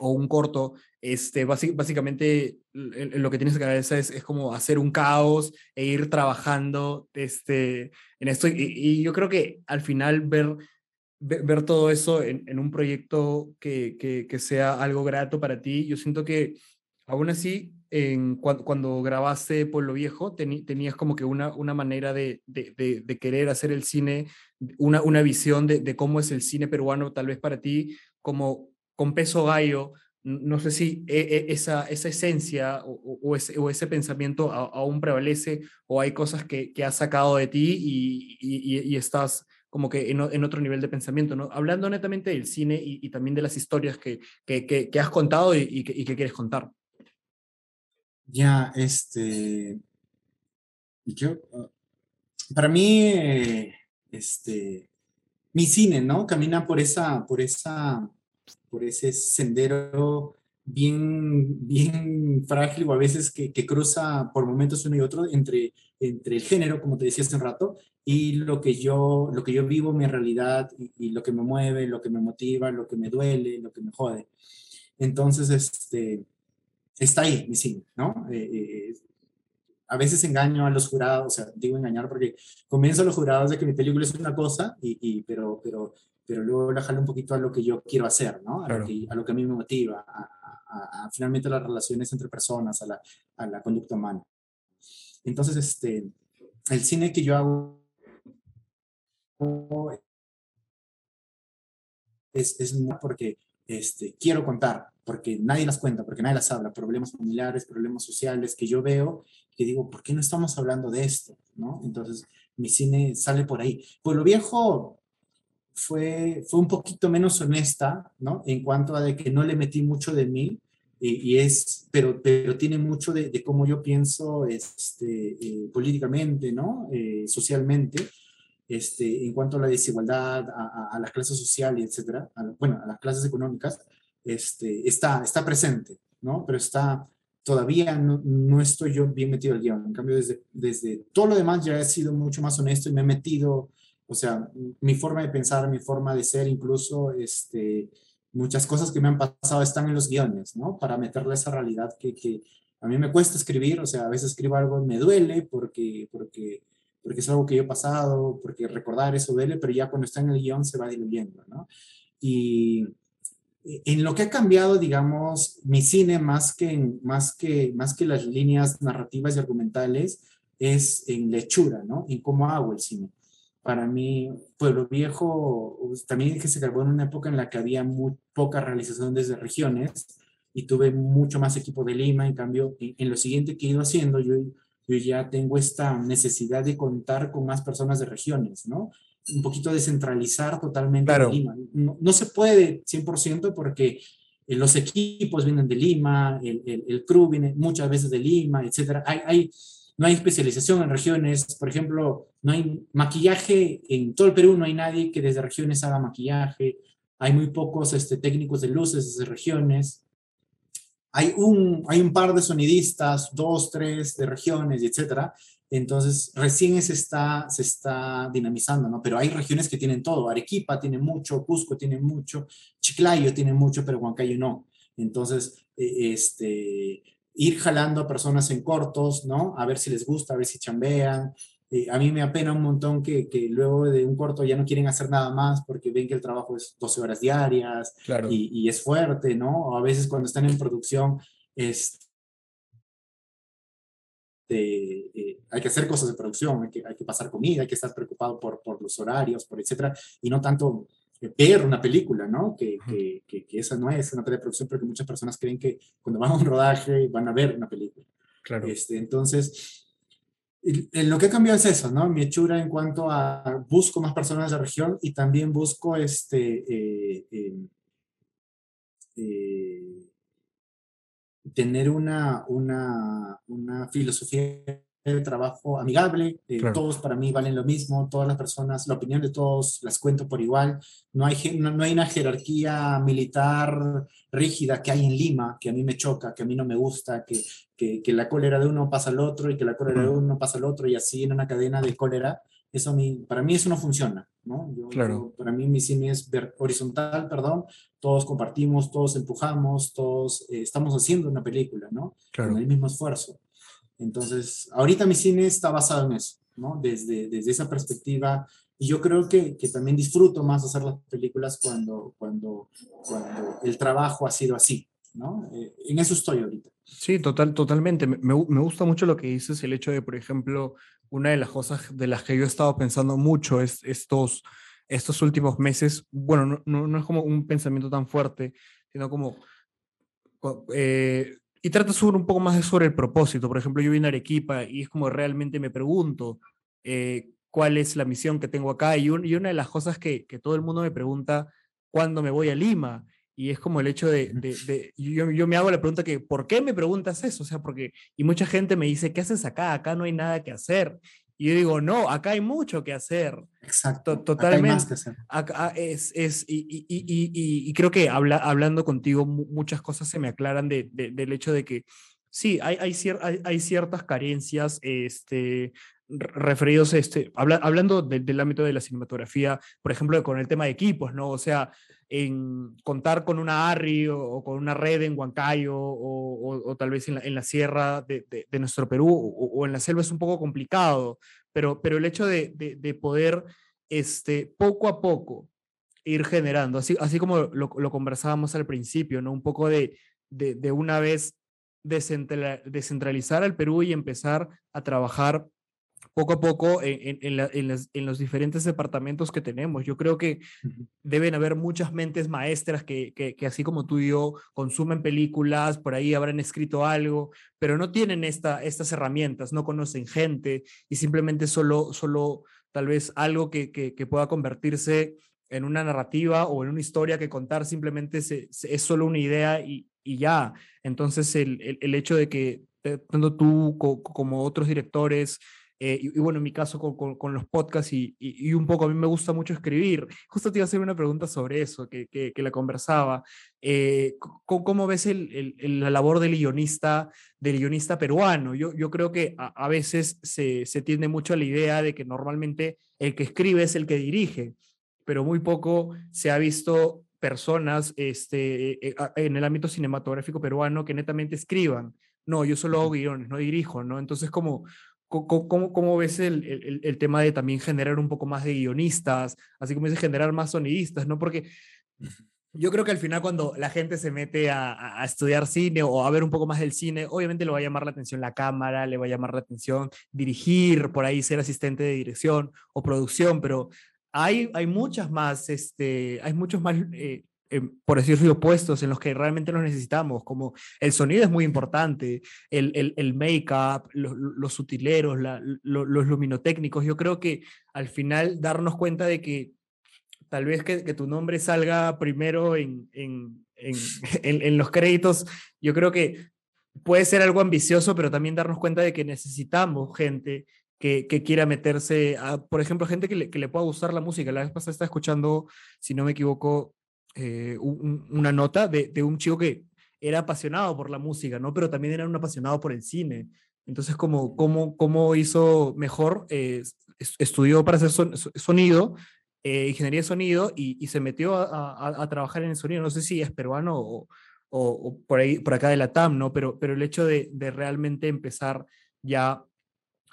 o un corto, este, básicamente lo que tienes en cabeza es, es, como hacer un caos e ir trabajando este, en esto. Y, yo creo que al final ver ver, todo eso en, un proyecto que, que, sea algo grato para ti, yo siento que Aún así, en, cuando, cuando, grabaste Pueblo Viejo, tenías como que una, una manera de, de, de, de, querer hacer el cine, una, una visión de, cómo es el cine peruano, tal vez para ti, como con peso gallo. No sé si e, e, esa, esa esencia o, o, ese, o ese, pensamiento aún prevalece o hay cosas que, que has sacado de ti y, y, y estás como que en, en, otro nivel de pensamiento, ¿no? Hablando netamente del cine y, y también de las historias que, que, que, que has contado y, y, y que quieres contar. Ya, este, yo, ah, para mí, este, mi cine, ¿no? Camina por esa, por esa, por ese sendero bien, bien frágil o a veces que, que, cruza por momentos uno y otro entre, entre el género, como te decía hace un rato, y lo que yo, lo que yo vivo, mi realidad y, lo que me mueve, lo que me motiva, lo que me duele, lo que me jode. Entonces, este, está ahí mi cine, ¿no? Eh, eh, a veces engaño a los jurados, o sea, digo engañar porque convenzo a los jurados de que mi película es una cosa, y, y pero, pero, pero luego la jalo un poquito a lo que yo quiero hacer, ¿no? A, claro. lo, que, a lo, que, a mí me motiva, a, a, a, finalmente las relaciones entre personas, a la, a la conducta humana. Entonces, este, el cine que yo hago es, es porque este, quiero contar, porque nadie las cuenta, porque nadie las habla, problemas familiares, problemas sociales que yo veo, que digo, ¿por qué no estamos hablando de esto? ¿no? Entonces, mi cine sale por ahí. Pues lo viejo fue, fue un poquito menos honesta, ¿no? En cuanto a de que no le metí mucho de mí, y, es, pero, pero tiene mucho de, de cómo yo pienso este, eh, políticamente, ¿no? Eh, socialmente, este, en cuanto a la desigualdad, a, a las clases sociales, etcétera, bueno, a las clases económicas, este, está, está presente, ¿no? Pero está, todavía no, no estoy yo bien metido al guion. En cambio, desde, desde todo lo demás ya he sido mucho más honesto y me he metido, o sea, mi forma de pensar, mi forma de ser, incluso, este, muchas cosas que me han pasado están en los guiones, ¿no? Para meterle esa realidad que, que a mí me cuesta escribir, o sea, a veces escribo algo me duele porque, porque porque es algo que yo he pasado, porque recordar eso duele, pero ya cuando está en el guion se va diluyendo, ¿no? Y en lo que ha cambiado, digamos, mi cine más que, más que, más que las líneas narrativas y argumentales, es en lechura, ¿no? En cómo hago el cine. Para mí, Pueblo Viejo, también que se grabó en una época en la que había muy poca realización desde regiones y tuve mucho más equipo de Lima. En cambio, en, en lo siguiente que he ido haciendo, yo yo ya tengo esta necesidad de contar con más personas de regiones, ¿no? Un poquito descentralizar totalmente claro. Lima. No, no, se puede 100% porque eh, los equipos vienen de Lima, el, el, el, crew viene muchas veces de Lima, etcétera. Hay, hay, no hay especialización en regiones, por ejemplo, no hay maquillaje en todo el Perú, no hay nadie que desde regiones haga maquillaje, hay muy pocos este, técnicos de luces desde regiones, hay un, hay un par de sonidistas, dos, tres de regiones, etcétera. Entonces, recién se está, se está dinamizando, ¿no? Pero hay regiones que tienen todo. Arequipa tiene mucho, Cusco tiene mucho, Chiclayo tiene mucho, pero Huancayo no. Entonces, este, ir jalando a personas en cortos, ¿no? A ver si les gusta, a ver si chambean, eh, a mí me apena un montón que, que, luego de un corto ya no quieren hacer nada más porque ven que el trabajo es 12 horas diarias claro. y, y, es fuerte, ¿no? O a veces cuando están en producción es, eh, eh, hay que hacer cosas de producción, hay que, hay que pasar comida, hay que estar preocupado por, por los horarios, por etcétera, y no tanto ver una película, ¿no? Que, que, que, que, esa no es una producción, porque muchas personas creen que cuando van a un rodaje van a ver una película. Claro. Este, entonces, lo que ha cambiado es eso, ¿no? Mi hechura en cuanto a busco más personas de la región y también busco este, eh, eh, eh, tener una, una, una, filosofía de trabajo amigable, claro. todos para mí valen lo mismo, todas las personas, la opinión de todos las cuento por igual, no hay, no, no hay una jerarquía militar rígida que hay en Lima, que a mí me choca, que a mí no me gusta, que, que, que, la cólera de uno pasa al otro y que la cólera de uno pasa al otro y así en una cadena de cólera, eso a mí, para mí eso no funciona, ¿no? Yo, claro. yo, para mí mi cine es horizontal, perdón, todos compartimos, todos empujamos, todos eh, estamos haciendo una película, ¿no? Claro. Con el mismo esfuerzo. Entonces, ahorita mi cine está basado en eso, ¿no? Desde, desde esa perspectiva. Y yo creo que, que también disfruto más hacer las películas cuando, cuando, cuando el trabajo ha sido así, ¿no? Eh, en eso estoy ahorita. Sí, total, totalmente. Me, me, gusta mucho lo que dices, el hecho de, por ejemplo, una de las cosas de las que yo he estado pensando mucho es estos, estos últimos meses, bueno, no, no, no es como un pensamiento tan fuerte, sino como... Eh, y trata sobre un poco más de sobre el propósito. Por ejemplo, yo vine a Arequipa y es como realmente me pregunto eh, cuál es la misión que tengo acá. Y, un, y una de las cosas que, que, todo el mundo me pregunta, ¿cuándo me voy a Lima? Y es como el hecho de, de, de yo, yo, me hago la pregunta que, ¿por qué me preguntas eso? O sea, porque, y mucha gente me dice, ¿qué haces acá? Acá no hay nada que hacer. Y yo digo, no, acá hay mucho que hacer. Exacto. Totalmente. Acá hay más que hacer. Acá es, es y, y, y, y, creo que habla, hablando contigo muchas cosas se me aclaran de, de, del hecho de que sí, hay, hay, cier, hay, hay ciertas carencias este, referidos, este, habla, hablando de, del ámbito de la cinematografía, por ejemplo, con el tema de equipos, ¿no? O sea, en contar con una ARRI o, o con una red en Huancayo o, o, o tal vez en la, en la sierra de, de, de nuestro Perú o, en la selva es un poco complicado, pero, pero el hecho de, de poder este, poco a poco ir generando, así, así como lo, lo, conversábamos al principio, ¿no? Un poco de, de, una vez descentralizar al Perú y empezar a trabajar poco a poco en, en, la, en, las, en, los diferentes departamentos que tenemos. Yo creo que deben haber muchas mentes maestras que, que, que, así como tú y yo, consumen películas, por ahí habrán escrito algo, pero no tienen esta, estas herramientas, no conocen gente y simplemente solo, solo tal vez algo que, que pueda convertirse en una narrativa o en una historia que contar simplemente se, se, es solo una idea y, y ya. Entonces, el, el, el, hecho de que tanto tú co como otros directores, eh, y, y, bueno, en mi caso con, con, con los podcasts y, y, y, un poco a mí me gusta mucho escribir. Justo te iba a hacer una pregunta sobre eso, que, que, que la conversaba. Eh, ¿cómo, ¿cómo, ves el, el, la labor del guionista, del guionista peruano? Yo, yo creo que a, a veces se, se tiende mucho a la idea de que normalmente el que escribe es el que dirige, pero muy poco se ha visto personas este, eh, en el ámbito cinematográfico peruano que netamente escriban. No, yo solo hago guiones, no dirijo, ¿no? Entonces, como, ¿Cómo, cómo, ves el, el, el, tema de también generar un poco más de guionistas, así como dices, generar más sonidistas, ¿no? Porque yo creo que al final cuando la gente se mete a, a, estudiar cine o a ver un poco más del cine, obviamente le va a llamar la atención la cámara, le va a llamar la atención dirigir, por ahí ser asistente de dirección o producción, pero hay, hay muchas más, este, hay muchos más eh, eh, por decirlo, puestos en los que realmente los necesitamos, como el sonido es muy importante, el, el, el make-up, los, los, utileros, la, los, los luminotécnicos. Yo creo que al final darnos cuenta de que tal vez que, que tu nombre salga primero en, en, en, en, los créditos, yo creo que puede ser algo ambicioso, pero también darnos cuenta de que necesitamos gente que, que, quiera meterse, a, por ejemplo, gente que le, que le, pueda gustar la música. La vez pasada estaba escuchando, si no me equivoco, eh, un, una nota de, de, un chico que era apasionado por la música, ¿no? Pero también era un apasionado por el cine. Entonces, como, cómo, cómo hizo mejor, eh, estudió para hacer son, sonido, eh, ingeniería de sonido, y, y se metió a, a, a, trabajar en el sonido. No sé si es peruano o, o, o, por, ahí, por acá de la TAM, ¿no? Pero, pero el hecho de, de realmente empezar ya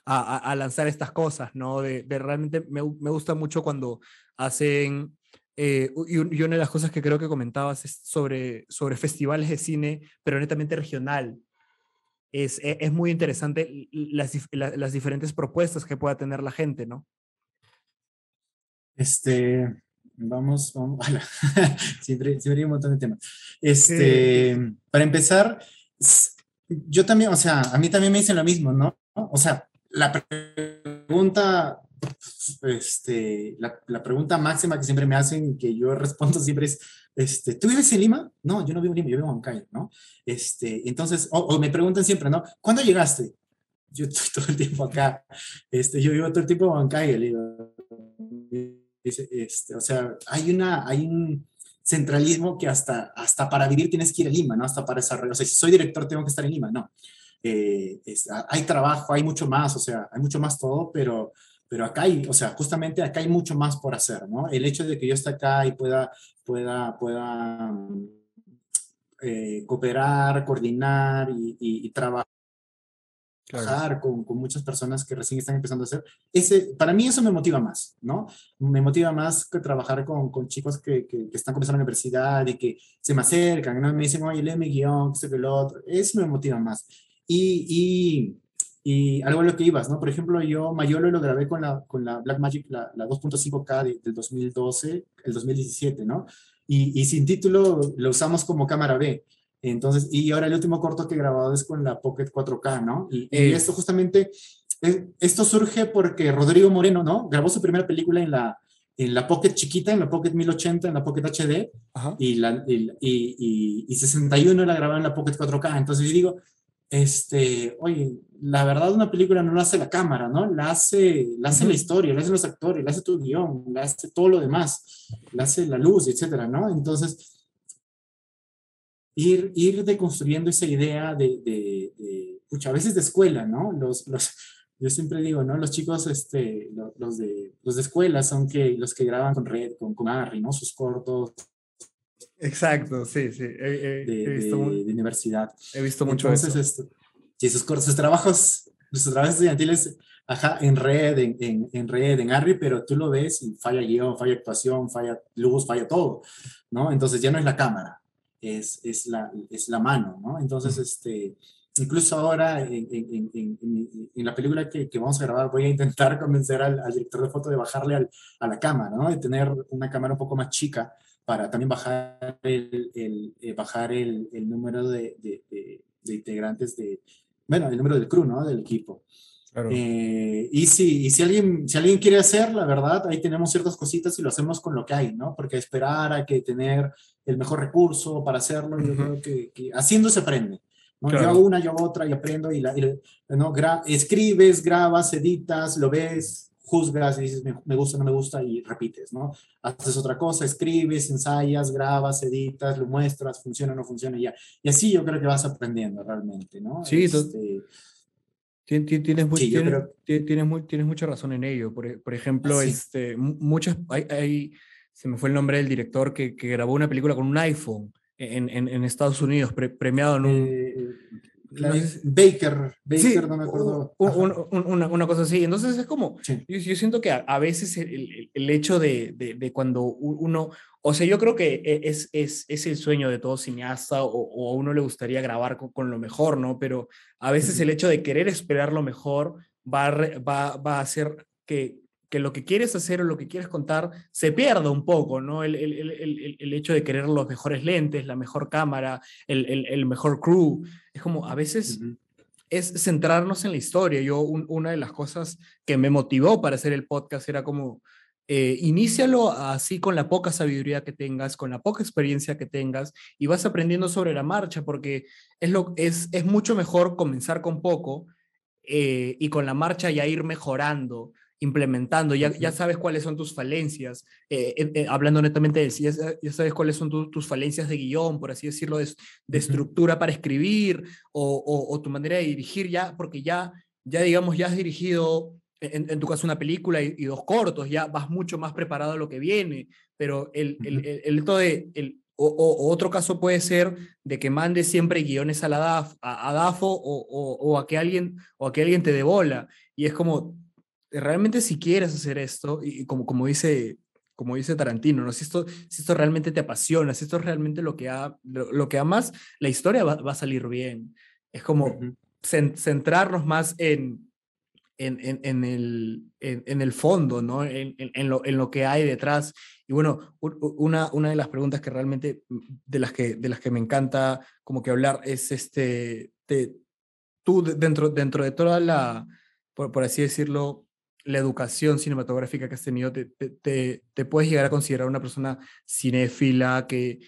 a, a, lanzar estas cosas, ¿no? De, de realmente me, me, gusta mucho cuando hacen eh, y, y, una de las cosas que creo que comentabas es sobre, sobre festivales de cine, pero netamente regional. Es, es, es muy interesante las, las, las, diferentes propuestas que pueda tener la gente, ¿no? Este, vamos, vamos, siempre, siempre hay un montón de temas. Este, sí. para empezar, yo también, o sea, a mí también me dicen lo mismo, ¿no? O sea, la pregunta este, la, la, pregunta máxima que siempre me hacen y que yo respondo siempre es, este, ¿tú vives en Lima? No, yo no vivo en Lima, yo vivo en Huancayo, ¿no? Este, entonces, o, o, me preguntan siempre, ¿no? ¿Cuándo llegaste? Yo estoy todo el tiempo acá, este, yo vivo todo el tiempo en Huancayo, este, o sea, hay una, hay un centralismo que hasta, hasta para vivir tienes que ir a Lima, ¿no? Hasta para desarrollar, o sea, si soy director tengo que estar en Lima, no. Eh, es, hay trabajo, hay mucho más, o sea, hay mucho más todo, pero pero acá hay, o sea, justamente acá hay mucho más por hacer, ¿no? El hecho de que yo esté acá y pueda, pueda, pueda eh, cooperar, coordinar y, y, y trabajar claro. con, con, muchas personas que recién están empezando a hacer, ese, para mí eso me motiva más, ¿no? Me motiva más que trabajar con, con chicos que, que, que, están comenzando la universidad y que se me acercan, ¿no? Me dicen, oye, lee mi guion, que que lo otro, eso me motiva más. Y, y y algo a lo que ibas, ¿no? Por ejemplo, yo Mayolo lo grabé con la, con la Blackmagic, la, la 2.5K de, del 2012, el 2017, ¿no? Y, y, sin título lo usamos como cámara B. Entonces, y ahora el último corto que he grabado es con la Pocket 4K, ¿no? Y, y esto justamente, esto surge porque Rodrigo Moreno, ¿no? Grabó su primera película en la, en la Pocket chiquita, en la Pocket 1080, en la Pocket HD, y, la, y, y, y, 61 la grababa en la Pocket 4K. Entonces yo digo, este, oye, la verdad una película no la hace la cámara, ¿no? La hace, la hace uh -huh. la historia, la hacen los actores, la hace tu guion, la hace todo lo demás, la hace la luz, etcétera, ¿no? Entonces, ir, ir deconstruyendo esa idea de, de, de pucha, a veces de escuela, ¿no? Los, los, yo siempre digo, ¿no? Los chicos, este, los, los de, los de escuela son que, los que graban con Red, con, con Harry, ¿no? Sus cortos, Exacto, sí, sí. He, he, de, he visto de, muy, de, universidad. He visto mucho Entonces, eso. Esto, sí, sus, sus trabajos, sus trabajos estudiantiles, ajá, en red, en, en, en, red, en Arri, pero tú lo ves y falla guion, falla actuación, falla luz, falla todo, ¿no? Entonces ya no es la cámara. es, es, la, es la mano, ¿no? Entonces, este, incluso ahora en, en, en, en la película que, que, vamos a grabar voy a intentar convencer al, al director de foto de bajarle al, a la cámara, ¿no? De tener una cámara un poco más chica para también bajar el, el eh, bajar el, el, número de, de, de, de, integrantes de, bueno, el número del crew, ¿no? Del equipo. Claro. Eh, y si, y si, alguien, si alguien quiere hacer, la verdad, ahí tenemos ciertas cositas y lo hacemos con lo que hay, ¿no? Porque esperar a que tener el mejor recurso para hacerlo, uh -huh. yo creo que, que, haciendo se aprende. ¿no? Claro. Yo hago una, yo hago otra y aprendo y, la, y ¿no? Gra escribes, grabas, editas, lo ves, juzgas y dices me, me, gusta, no me gusta y repites, ¿no? Haces otra cosa, escribes, ensayas, grabas, editas, lo muestras, funciona, no funciona y ya. Y así yo creo que vas aprendiendo realmente, ¿no? Sí, este, Tienes, muy, sí, tienes, creo... tienes, muy, tienes, mucha razón en ello. Por, por ejemplo, sí. este, muchas, hay, hay, se me fue el nombre del director que, que grabó una película con un iPhone en, en, en Estados Unidos, pre, premiado en un... Eh, la, Baker, Baker, sí, no me acuerdo. Un, un, una, una, cosa así. Entonces es como, sí. yo, yo, siento que a, a veces el, el, hecho de, de, de, cuando uno, o sea, yo creo que e, es, es, es el sueño de todo cineasta o, o, a uno le gustaría grabar con, con, lo mejor, ¿no? Pero a veces el hecho de querer esperar lo mejor va va, va a hacer que, que lo que quieres hacer o lo que quieres contar se pierda un poco, ¿no? El, el, el, el hecho de querer los mejores lentes, la mejor cámara, el, mejor crew. Es como a veces uh -huh. es centrarnos en la historia. Yo, un, una de las cosas que me motivó para hacer el podcast era como, eh, inícialo así con la poca sabiduría que tengas, con la poca experiencia que tengas y vas aprendiendo sobre la marcha, porque es, lo, es, es mucho mejor comenzar con poco eh, y con la marcha ya ir mejorando implementando, ya, ya sabes cuáles son tus falencias, eh, eh, hablando netamente de ya, ya sabes cuáles son tu, tus falencias de guion, por así decirlo, de, de estructura para escribir o, o, o, tu manera de dirigir ya, porque ya, ya digamos, ya has dirigido, en, en tu caso, una película y, y, dos cortos, ya vas mucho más preparado a lo que viene, pero el, el, el, el, de, el o, o, otro caso puede ser de que mandes siempre guiones a la DAF, a, a DAFO o, o, a que alguien, o a que alguien te dé bola. Y es como, realmente si quieres hacer esto, y como, como, dice, como dice Tarantino, ¿no? si, esto, si esto realmente te apasiona, si esto es realmente lo que, ha, lo, lo, que amas, la historia va, va, a salir bien. Es como uh -huh. centrarnos más en, en, en, en, el, en, en el fondo, ¿no? En, en, lo, en lo que hay detrás. Y bueno, una, una de las preguntas que realmente, de las que, de las que me encanta como que hablar es este, te, tú dentro, dentro de toda la, por, por así decirlo, la educación cinematográfica que has tenido, te, te, te, puedes llegar a considerar una persona cinéfila que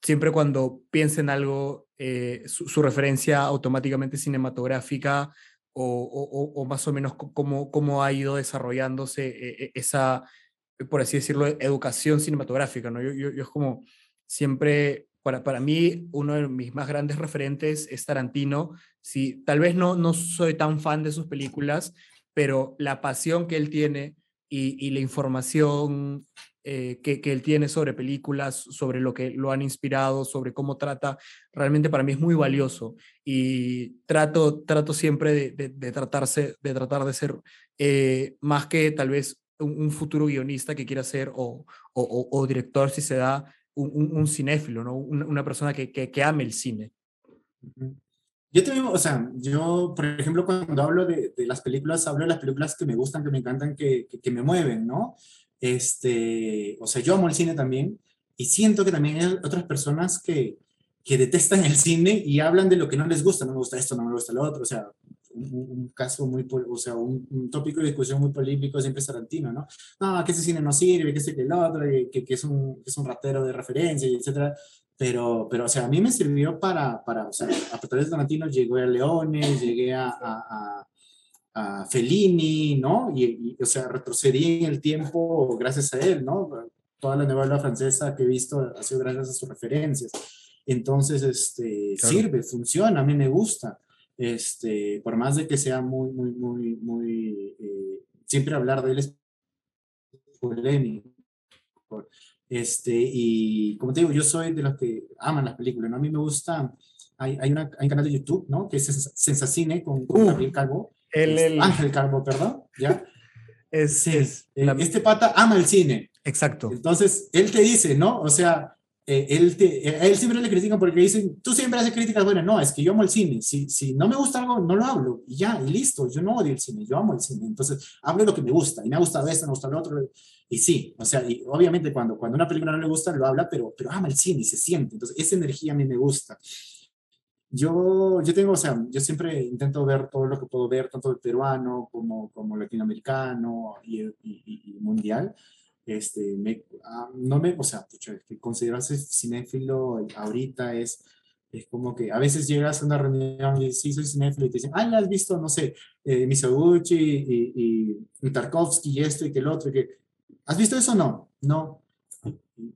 siempre cuando piensa en algo, eh, su, referencia automáticamente cinematográfica o, o, o, más o menos cómo, cómo ha ido desarrollándose eh, esa, por así decirlo, educación cinematográfica. ¿no? Yo, yo, yo es como siempre para, para mí, uno de mis más grandes referentes es Tarantino. Sí, tal vez no, no soy tan fan de sus películas, pero la pasión que él tiene y, y la información eh, que, que, él tiene sobre películas, sobre lo que lo han inspirado, sobre cómo trata, realmente para mí es muy valioso y trato, trato siempre de, de, de tratarse, de tratar de ser eh, más que tal vez un, un, futuro guionista que quiera ser o, o, o, director si se da un, un cinéfilo, ¿no? una, una persona que, que, que, ame el cine. Yo también, o sea, yo, por ejemplo, cuando hablo de, de, las películas, hablo de las películas que me gustan, que me encantan, que, que, que, me mueven, ¿no? Este, o sea, yo amo el cine también y siento que también hay otras personas que, que detestan el cine y hablan de lo que no les gusta, no me gusta esto, no me gusta lo otro, o sea, un, un caso muy, o sea, un, un, tópico de discusión muy polémico siempre es Tarantino, ¿no? No, que ese cine no sirve, que ese que el otro, que, que, es un, que es un ratero de referencia, y etcétera. Pero, pero, o sea, a mí me sirvió para, para o sea, a través de Tarantino llegué a Leones, llegué a, a, a, a Fellini, ¿no? Y, y, o sea, retrocedí en el tiempo gracias a él, ¿no? Toda la novela francesa que he visto ha sido gracias a sus referencias. Entonces, este, claro. sirve, funciona, a mí me gusta. Este, por más de que sea muy, muy, muy, muy, eh, siempre hablar de él es polémico. Este, y como te digo, yo soy de los que aman las películas, ¿no? A mí me gusta, hay, hay, una, hay un canal de YouTube, ¿no? Que es Sensacine con, con uh, Gabriel Calvo. El, el, Ángel Calvo, perdón, ¿ya? Es, sí, es eh, la... Este pata ama el cine. Exacto. Entonces, él te dice, ¿no? O sea, eh, él, te, a él siempre le critican porque dicen, tú siempre haces críticas buenas. No, es que yo amo el cine. Si, si no me gusta algo, no lo hablo. Y ya, y listo. Yo no odio el cine, yo amo el cine. Entonces, hablo lo que me gusta. Y me ha gustado esto, me gusta lo otro. Y sí, o sea, y obviamente cuando, cuando una película no le gusta, lo habla, pero, pero ama el cine y se siente. Entonces, esa energía a mí me gusta. Yo, yo tengo, o sea, yo siempre intento ver todo lo que puedo ver, tanto el peruano como, como latinoamericano y, y, y mundial este, me, ah, no me, o sea, pucha, que considerarse cinéfilo ahorita es, es como que a veces llegas a una reunión y dices, sí, soy cinéfilo y te dicen, ah, ¿has visto, no sé, eh, Misoguchi y, y, Tarkovsky y esto y que el otro? Y que, ¿Has visto eso? No, no.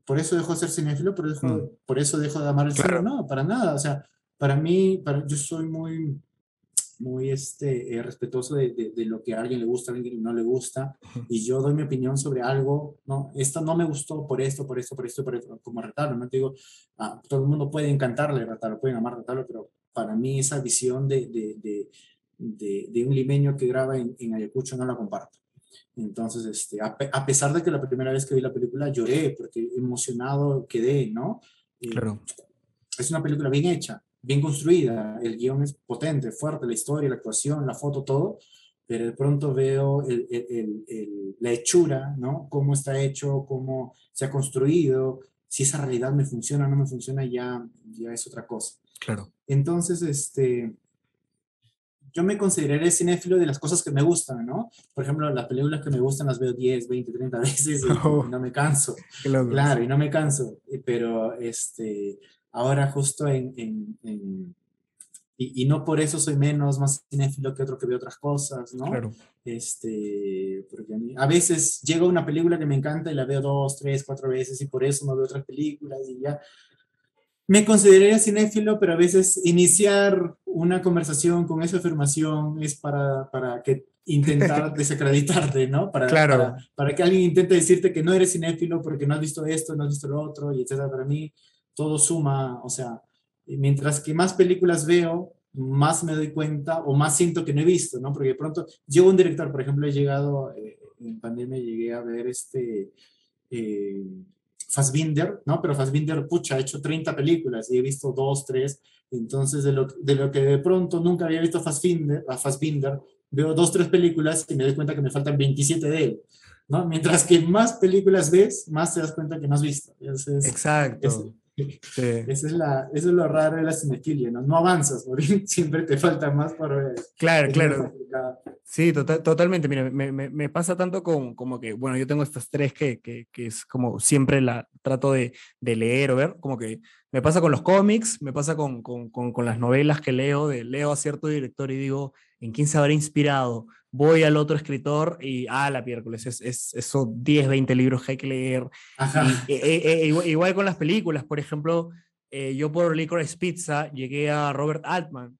Por eso dejo de ser cinéfilo, por eso, mm. por eso dejo de amar el cine. No, para nada. O sea, para mí, para, yo soy muy, muy este, eh, respetuoso de, de, lo que a alguien le gusta, a alguien no le gusta, y yo doy mi opinión sobre algo, ¿no? Esto no me gustó por esto, por esto, por esto, por esto, como retarlo, ¿no? Te digo, ah, todo el mundo puede encantarle retarlo, pueden amar retarlo, pero para mí esa visión de, de, de un limeño que graba en, en, Ayacucho no la comparto. Entonces, este, a, a, pesar de que la primera vez que vi la película lloré, porque emocionado quedé, ¿no? Eh, claro. Es una película bien hecha, bien construida, el guion es potente, fuerte, la historia, la actuación, la foto, todo, pero de pronto veo el, el, el, la hechura, ¿no? Cómo está hecho, cómo se ha construido, si esa realidad me funciona o no me funciona, ya, ya es otra cosa. Claro. Entonces, este, yo me consideraré cinéfilo de las cosas que me gustan, ¿no? Por ejemplo, las películas que me gustan las veo 10, 20, 30 veces y, oh, no me canso. Claro, y no me canso, pero este, ahora justo en, en, y, y, no por eso soy menos, más cinéfilo que otro que ve otras cosas, ¿no? Claro. Este, porque a, mí, a veces llega una película que me encanta y la veo dos, tres, cuatro veces y por eso no veo otras películas y ya. Me consideraría cinéfilo, pero a veces iniciar una conversación con esa afirmación es para, para que intentar desacreditarte, ¿no? Para, claro. para, para, que alguien intente decirte que no eres cinéfilo porque no has visto esto, no has visto lo otro, y etcétera. Para mí, todo suma, o sea, mientras que más películas veo, más me doy cuenta o más siento que no he visto, ¿no? Porque de pronto llego un director, por ejemplo, he llegado, eh, en pandemia llegué a ver este eh, Fassbinder, ¿no? Pero Fassbinder, pucha, ha hecho 30 películas y he visto dos, tres, entonces de lo, de lo que de pronto nunca había visto Fassbinder, a Fassbinder, veo dos, tres películas y me doy cuenta que me faltan 27 de él. ¿no? Mientras que más películas ves, más te das cuenta que no has visto. Exacto. Sí. Eso, es la, eso es lo raro de la cinefilia, ¿no? No avanzas, porque siempre te falta más para ver. Claro, claro. Sí, tota-, totalmente. Mira, me, me, me, pasa tanto con como que, bueno, yo tengo estas tres que, que, que es como siempre la trato de, de, leer o ver, como que me pasa con los cómics, me pasa con, con, con, con las novelas que leo, de, leo a cierto director y digo, ¿en quién se habrá inspirado? Voy al otro escritor y, ah, la piércoles, es, es, esos 10, 20 libros que hay que leer. Y, e, e, e, igual, con las películas, por ejemplo, eh, yo por Licorice Pizza llegué a Robert Altman,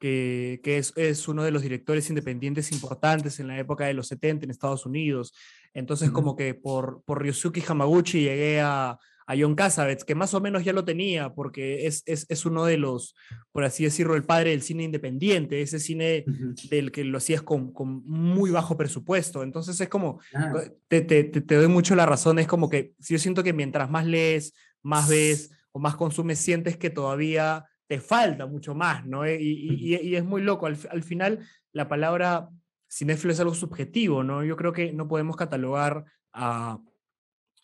que, que es, es, uno de los directores independientes importantes en la época de los 70 en Estados Unidos. Entonces, uh -huh. como que por, por Ryosuke Hamaguchi llegué a, a John Cassavetes, que más o menos ya lo tenía, porque es, es, es, uno de los, por así decirlo, el padre del cine independiente, ese cine uh -huh. del que lo hacías con, con, muy bajo presupuesto. Entonces es como, ah. te, te, te, doy mucho la razón, es como que yo siento que mientras más lees, más ves o más consumes, sientes que todavía te falta mucho más, ¿no? Y, y, y es muy loco, al, al final la palabra cinéfilo es algo subjetivo, ¿no? Yo creo que no podemos catalogar a,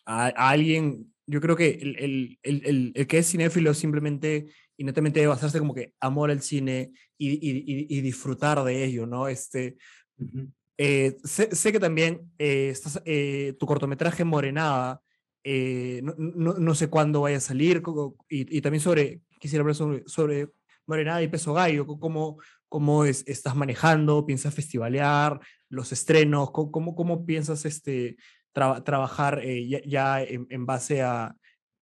a, a alguien yo creo que el, el, el, el, que es cinéfilo simplemente y netamente debe basarse como que amor al cine y, y, y disfrutar de ello, ¿no? Este, uh -huh. eh, sé, sé, que también eh, estás, eh, tu cortometraje Morenada, eh, no, no, no, sé cuándo vaya a salir, y, y también sobre, quisiera hablar sobre, sobre Morenada y Peso Gallo, cómo, cómo es, estás manejando, piensas festivalear, los estrenos, cómo, cómo piensas este, tra trabajar eh, ya, ya en, en, base a...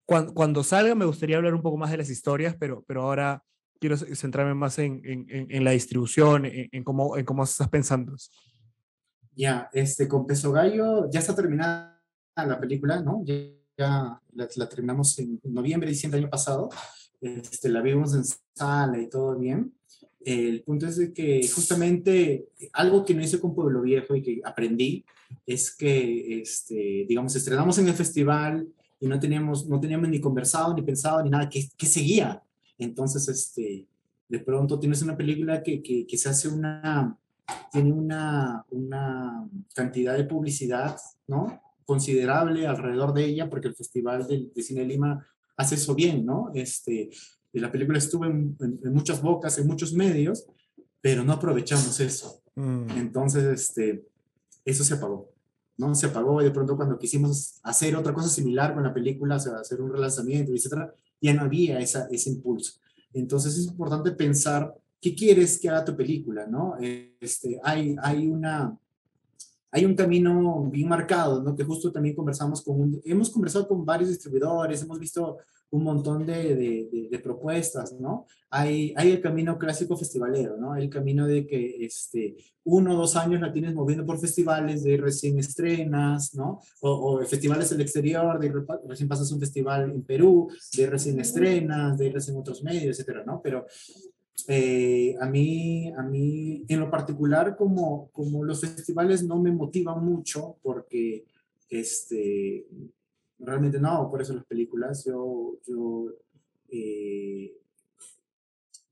Cuando, cuando, salga me gustaría hablar un poco más de las historias, pero, pero ahora quiero centrarme más en, en, en la distribución, en, cómo, en cómo estás pensando. Ya, este, con Peso Gallo ya está terminada la película, ¿no? Ya, ya la, la, terminamos en noviembre, diciembre del año pasado. Este, la vimos en sala y todo bien. El punto es de que justamente algo que no hice con Pueblo Viejo y que aprendí es que, este, digamos, estrenamos en el festival y no teníamos, no teníamos ni conversado, ni pensado, ni nada, ¿qué, qué seguía? Entonces, este, de pronto tienes una película que, que, que se hace una, tiene una, una cantidad de publicidad, ¿no? Considerable alrededor de ella, porque el Festival de, de Cine Lima hace eso bien, ¿no? Este, la película estuvo en, en, en, muchas bocas, en muchos medios, pero no aprovechamos eso. Mm. Entonces, este, eso se apagó, ¿no? Se apagó y de pronto cuando quisimos hacer otra cosa similar con la película, o sea, hacer un relanzamiento, etcétera, ya no había esa, ese impulso. Entonces es importante pensar qué quieres que haga tu película, ¿no? Este, hay, hay una, hay un camino bien marcado, ¿no? Que justo también conversamos con, un, hemos conversado con varios distribuidores, hemos visto un montón de, de, de, propuestas, ¿no? Hay, hay el camino clásico festivalero, ¿no? El camino de que este, uno o dos años la tienes moviendo por festivales, de recién estrenas, ¿no? O, o festivales del exterior, de recién pasas un festival en Perú, de recién estrenas, de recién otros medios, etcétera, ¿no? Pero eh, a, mí, a mí, en lo particular, como, como los festivales no me motivan mucho porque este, realmente no, por eso las películas, yo, yo eh,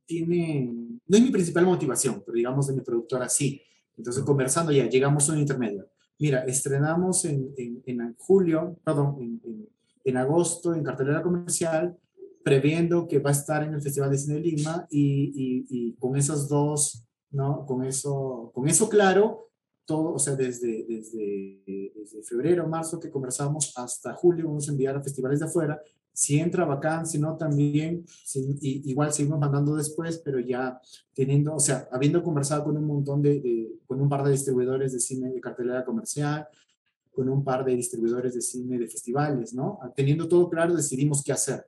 tiene, no es mi principal motivación, pero digamos de mi productora sí. Entonces, conversando ya, llegamos a un intermedio. Mira, estrenamos en, en, en julio, perdón, en, en, agosto en cartelera comercial previendo que va a estar en el Festival de Cine de Lima y, y, y, con esos dos, ¿no? Con eso, con eso claro, todo, o sea, desde, desde, desde febrero, marzo que conversamos hasta julio vamos a enviar a festivales de afuera. Si entra bacán, si no también, si, y, igual seguimos mandando después, pero ya teniendo, o sea, habiendo conversado con un montón de, de, con un par de distribuidores de cine de cartelera comercial, con un par de distribuidores de cine de festivales, ¿no? Teniendo todo claro, decidimos qué hacer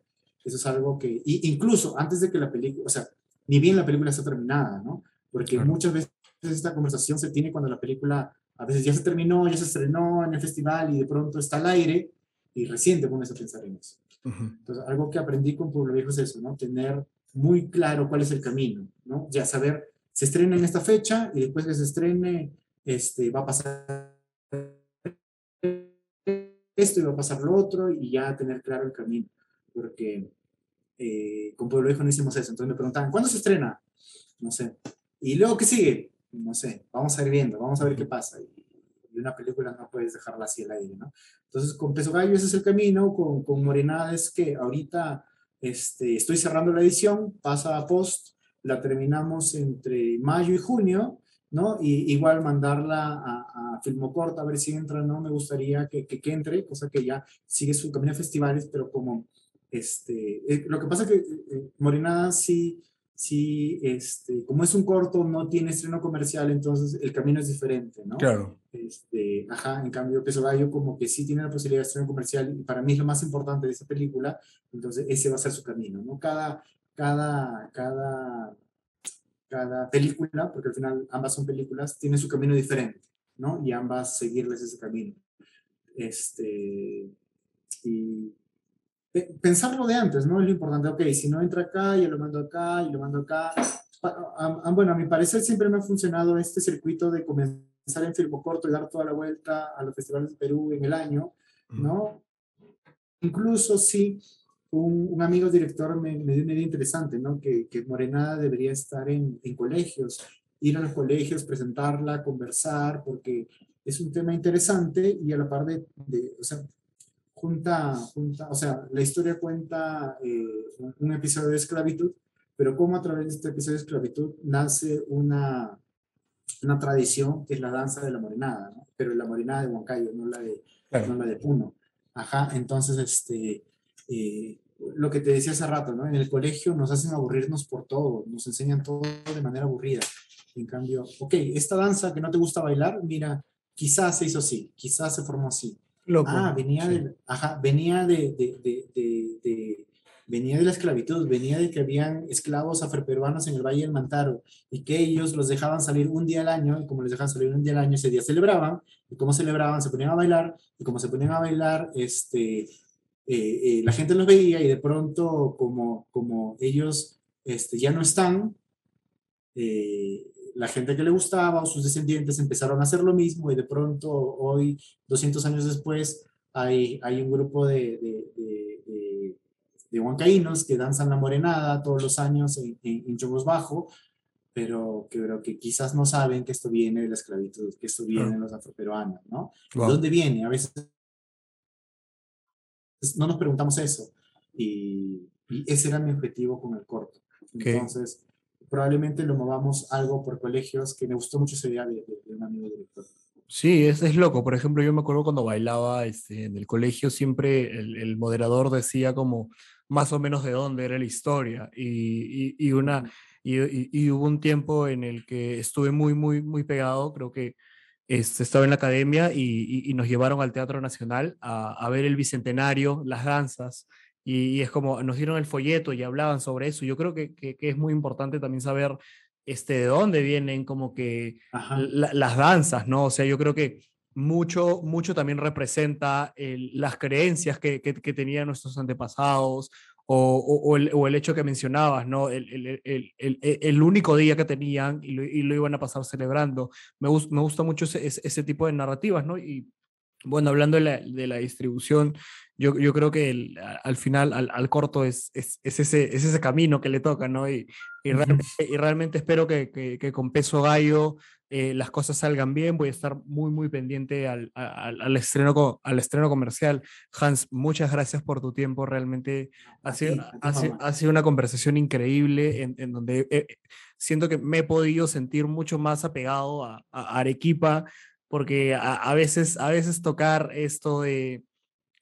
eso es algo que, y incluso antes de que la película, o sea, ni bien la película está terminada, ¿no? Porque claro. muchas veces esta conversación se tiene cuando la película a veces ya se terminó, ya se estrenó en el festival y de pronto está al aire y recién te pones a pensar en eso. Uh -huh. Entonces, algo que aprendí con Pueblo Viejo es eso, ¿no? Tener muy claro cuál es el camino, ¿no? Ya saber, se estrena en esta fecha y después que se estrene, este, va a pasar esto y va a pasar lo otro y ya tener claro el camino. Porque eh, con Pueblo Viejo no hicimos eso. Entonces me preguntaban, ¿cuándo se estrena? No sé. ¿Y luego qué sigue? No sé. Vamos a ir viendo, vamos a ver qué pasa. Y, y una película no puedes dejarla así al aire, ¿no? Entonces con Peso Gallo ese es el camino, con, con Morenada es que ahorita este, estoy cerrando la edición, pasa a post, la terminamos entre mayo y junio, ¿no? Y igual mandarla a, a Filmocorta a ver si entra, ¿no? Me gustaría que, que, que entre, cosa que ya sigue su camino a festivales, pero como este, eh, lo que pasa es que eh, Morenada sí, sí este, como es un corto, no tiene estreno comercial, entonces el camino es diferente, ¿no? Claro. Este, ajá, en cambio Peso Gallo como que sí tiene la posibilidad de estreno comercial y para mí es lo más importante de esa película, entonces ese va a ser su camino, ¿no? Cada, cada, cada, cada película, porque al final ambas son películas, tiene su camino diferente, ¿no? Y ambas seguirles ese camino. Este, y pensarlo de antes, ¿no? Es lo importante, ok, si no entra acá, yo lo mando acá, y lo mando acá. Bueno, a mi parecer siempre me ha funcionado este circuito de comenzar en firmo corto y dar toda la vuelta a los festivales de Perú en el año, ¿no? Incluso sí, un, un, amigo director me, me, dio una idea interesante, ¿no? Que, que Morenada debería estar en, en colegios, ir a los colegios, presentarla, conversar, porque es un tema interesante y a la par de, de o sea, junta, junta, o sea, la historia cuenta eh, un episodio de esclavitud, pero cómo a través de este episodio de esclavitud nace una, una tradición que es la danza de la morenada, ¿no? pero la morenada de Huancayo, no la de, claro. no la de Puno. Ajá, entonces, este, eh, lo que te decía hace rato, ¿no? En el colegio nos hacen aburrirnos por todo, nos enseñan todo de manera aburrida. En cambio, ok, esta danza que no te gusta bailar, mira, quizás se hizo así, quizás se formó así Loco. Ah, venía, sí. de, ajá, venía de, de, de, de, venía de la esclavitud, venía de que habían esclavos afroperuanos en el Valle del Mantaro y que ellos los dejaban salir un día al año, y como les dejaban salir un día al año, ese día celebraban, y como celebraban, se ponían a bailar, y como se ponían a bailar, este, eh, eh, la gente los veía y de pronto como, como ellos este, ya no están, eh, la gente que le gustaba o sus descendientes empezaron a hacer lo mismo y de pronto hoy, 200 años después, hay, hay un grupo de, de, de, de, de huancaínos que danzan la morenada todos los años en, en, en Chogos Bajo, pero que, pero que quizás no saben que esto viene de la esclavitud, que esto viene de los afroperuanos, ¿no? Wow. ¿Dónde viene? A veces no nos preguntamos eso. Y, y ese era mi objetivo con el corto. Ok. Entonces, probablemente lo movamos algo por colegios, que me gustó mucho esa idea de, de- de un amigo director. Sí, es, es loco. Por ejemplo, yo me acuerdo cuando bailaba este, en el colegio, siempre el, el moderador decía como más o menos de dónde era la historia. Y, y, y una, y, y- hubo un tiempo en el que estuve muy, muy, muy pegado. Creo que este, estaba en la academia y nos llevaron al Teatro Nacional a, a ver el Bicentenario, las danzas. Y, y es como nos dieron el folleto y hablaban sobre eso. Yo creo que, que, que es muy importante también saber este, de dónde vienen como que la- las danzas, ¿no? O sea, yo creo que mucho, mucho también representa el- las creencias que, que, tenían nuestros antepasados o, o- o el, o el hecho que mencionabas, ¿no? El, el- el- el- el- el único día que tenían y lo, y lo iban a pasar celebrando. Me, me gusta mucho ese, ese, ese tipo de narrativas, ¿no? Y bueno, hablando de la, de la distribución, yo, yo creo que el- al final, al, al corto, es, es, es ese, es ese camino que le toca, ¿no? Y, y, realmente, y realmente espero que, que, que con Peso Gallo eh, las cosas salgan bien. Voy a estar muy, muy pendiente al, al, al estreno, al estreno comercial. Hans, muchas gracias por tu tiempo. Realmente ha sido, ti, ha sido, ha sido una conversación increíble en, en donde eh, siento que me he podido sentir mucho más apegado a, a Arequipa porque a, a veces, a veces tocar esto de,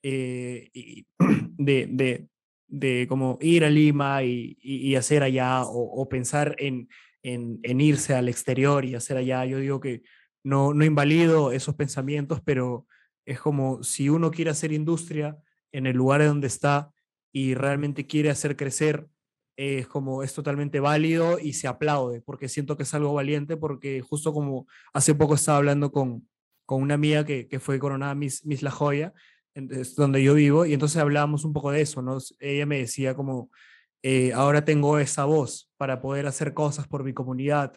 eh, de, de, como ir a Lima y, y- hacer allá o, pensar en, en, en irse al exterior y hacer allá, yo digo que no, no invalido esos pensamientos, pero es como si uno quiere hacer industria en el lugar donde está y realmente quiere hacer crecer, es como es totalmente válido y se aplaude, porque siento que es algo valiente, porque justo como hace poco estaba hablando con, con una amiga que, que fue coronada Miss, Miss La Joya, donde yo vivo, y entonces hablábamos un poco de eso, ¿no? Ella me decía como, eh, ahora tengo esa voz para poder hacer cosas por mi comunidad,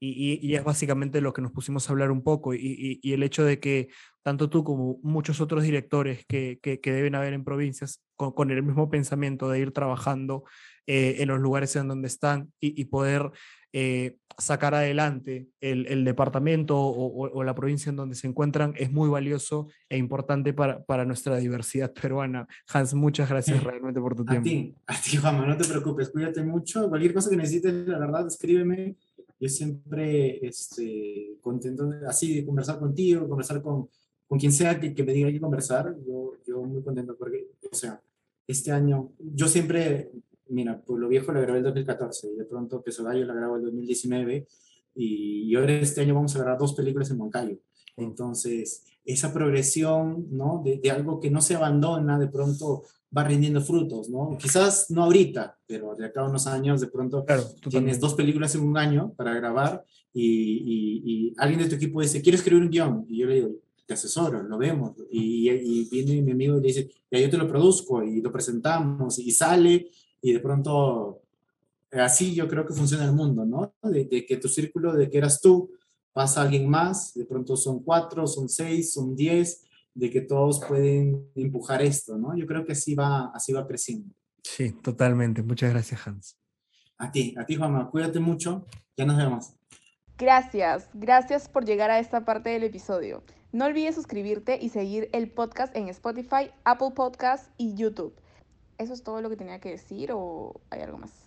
y, y- y es básicamente lo que nos pusimos a hablar un poco, y- y el hecho de que tanto tú como muchos otros directores que, que- que deben haber en provincias con, con el mismo pensamiento de ir trabajando eh, en los lugares en donde están y, y poder eh, sacar adelante el, el departamento o, o- o la provincia en donde se encuentran es muy valioso e importante para, para nuestra diversidad peruana. Hans, muchas gracias realmente por tu A tiempo. ti, a ti, Juanma, no te preocupes, cuídate mucho. Cualquier cosa que necesites, la verdad, escríbeme. Yo siempre este, contento de- así de conversar contigo, conversar con, con quien sea que, que me diga que conversar. Yo, yo muy contento porque, o sea, este año, yo siempre, mira, pues lo viejo lo grabé el 2014, y de pronto Peso Gallo la grabo el 2019, y, y ahora este año vamos a grabar dos películas en Moncayo. Entonces, esa progresión, ¿no? De, de algo que no se abandona, de pronto va rindiendo frutos, ¿no? Quizás no ahorita, pero de acá a unos años, de pronto Claro, tienes dos películas en un año para grabar y, y- y alguien de tu equipo dice, quiero escribir un guion. Y yo le digo, te asesoro, lo vemos. Y, y viene mi amigo y le dice, ya yo te lo produzco y lo presentamos y sale y de pronto así yo creo que funciona el mundo, ¿no? De, de que tu círculo de que eras tú pasa a alguien más, de pronto son cuatro, son seis, son diez, de que todos pueden empujar esto, ¿no? Yo creo que así va, así va creciendo. Sí, totalmente. Muchas gracias, Hans. A ti, a ti, Juanma, cuídate mucho, ya nos vemos. Gracias, gracias por llegar a esta parte del episodio. No olvides suscribirte y seguir el podcast en Spotify, Apple Podcasts y YouTube. ¿Eso es todo lo que tenía que decir o hay algo más?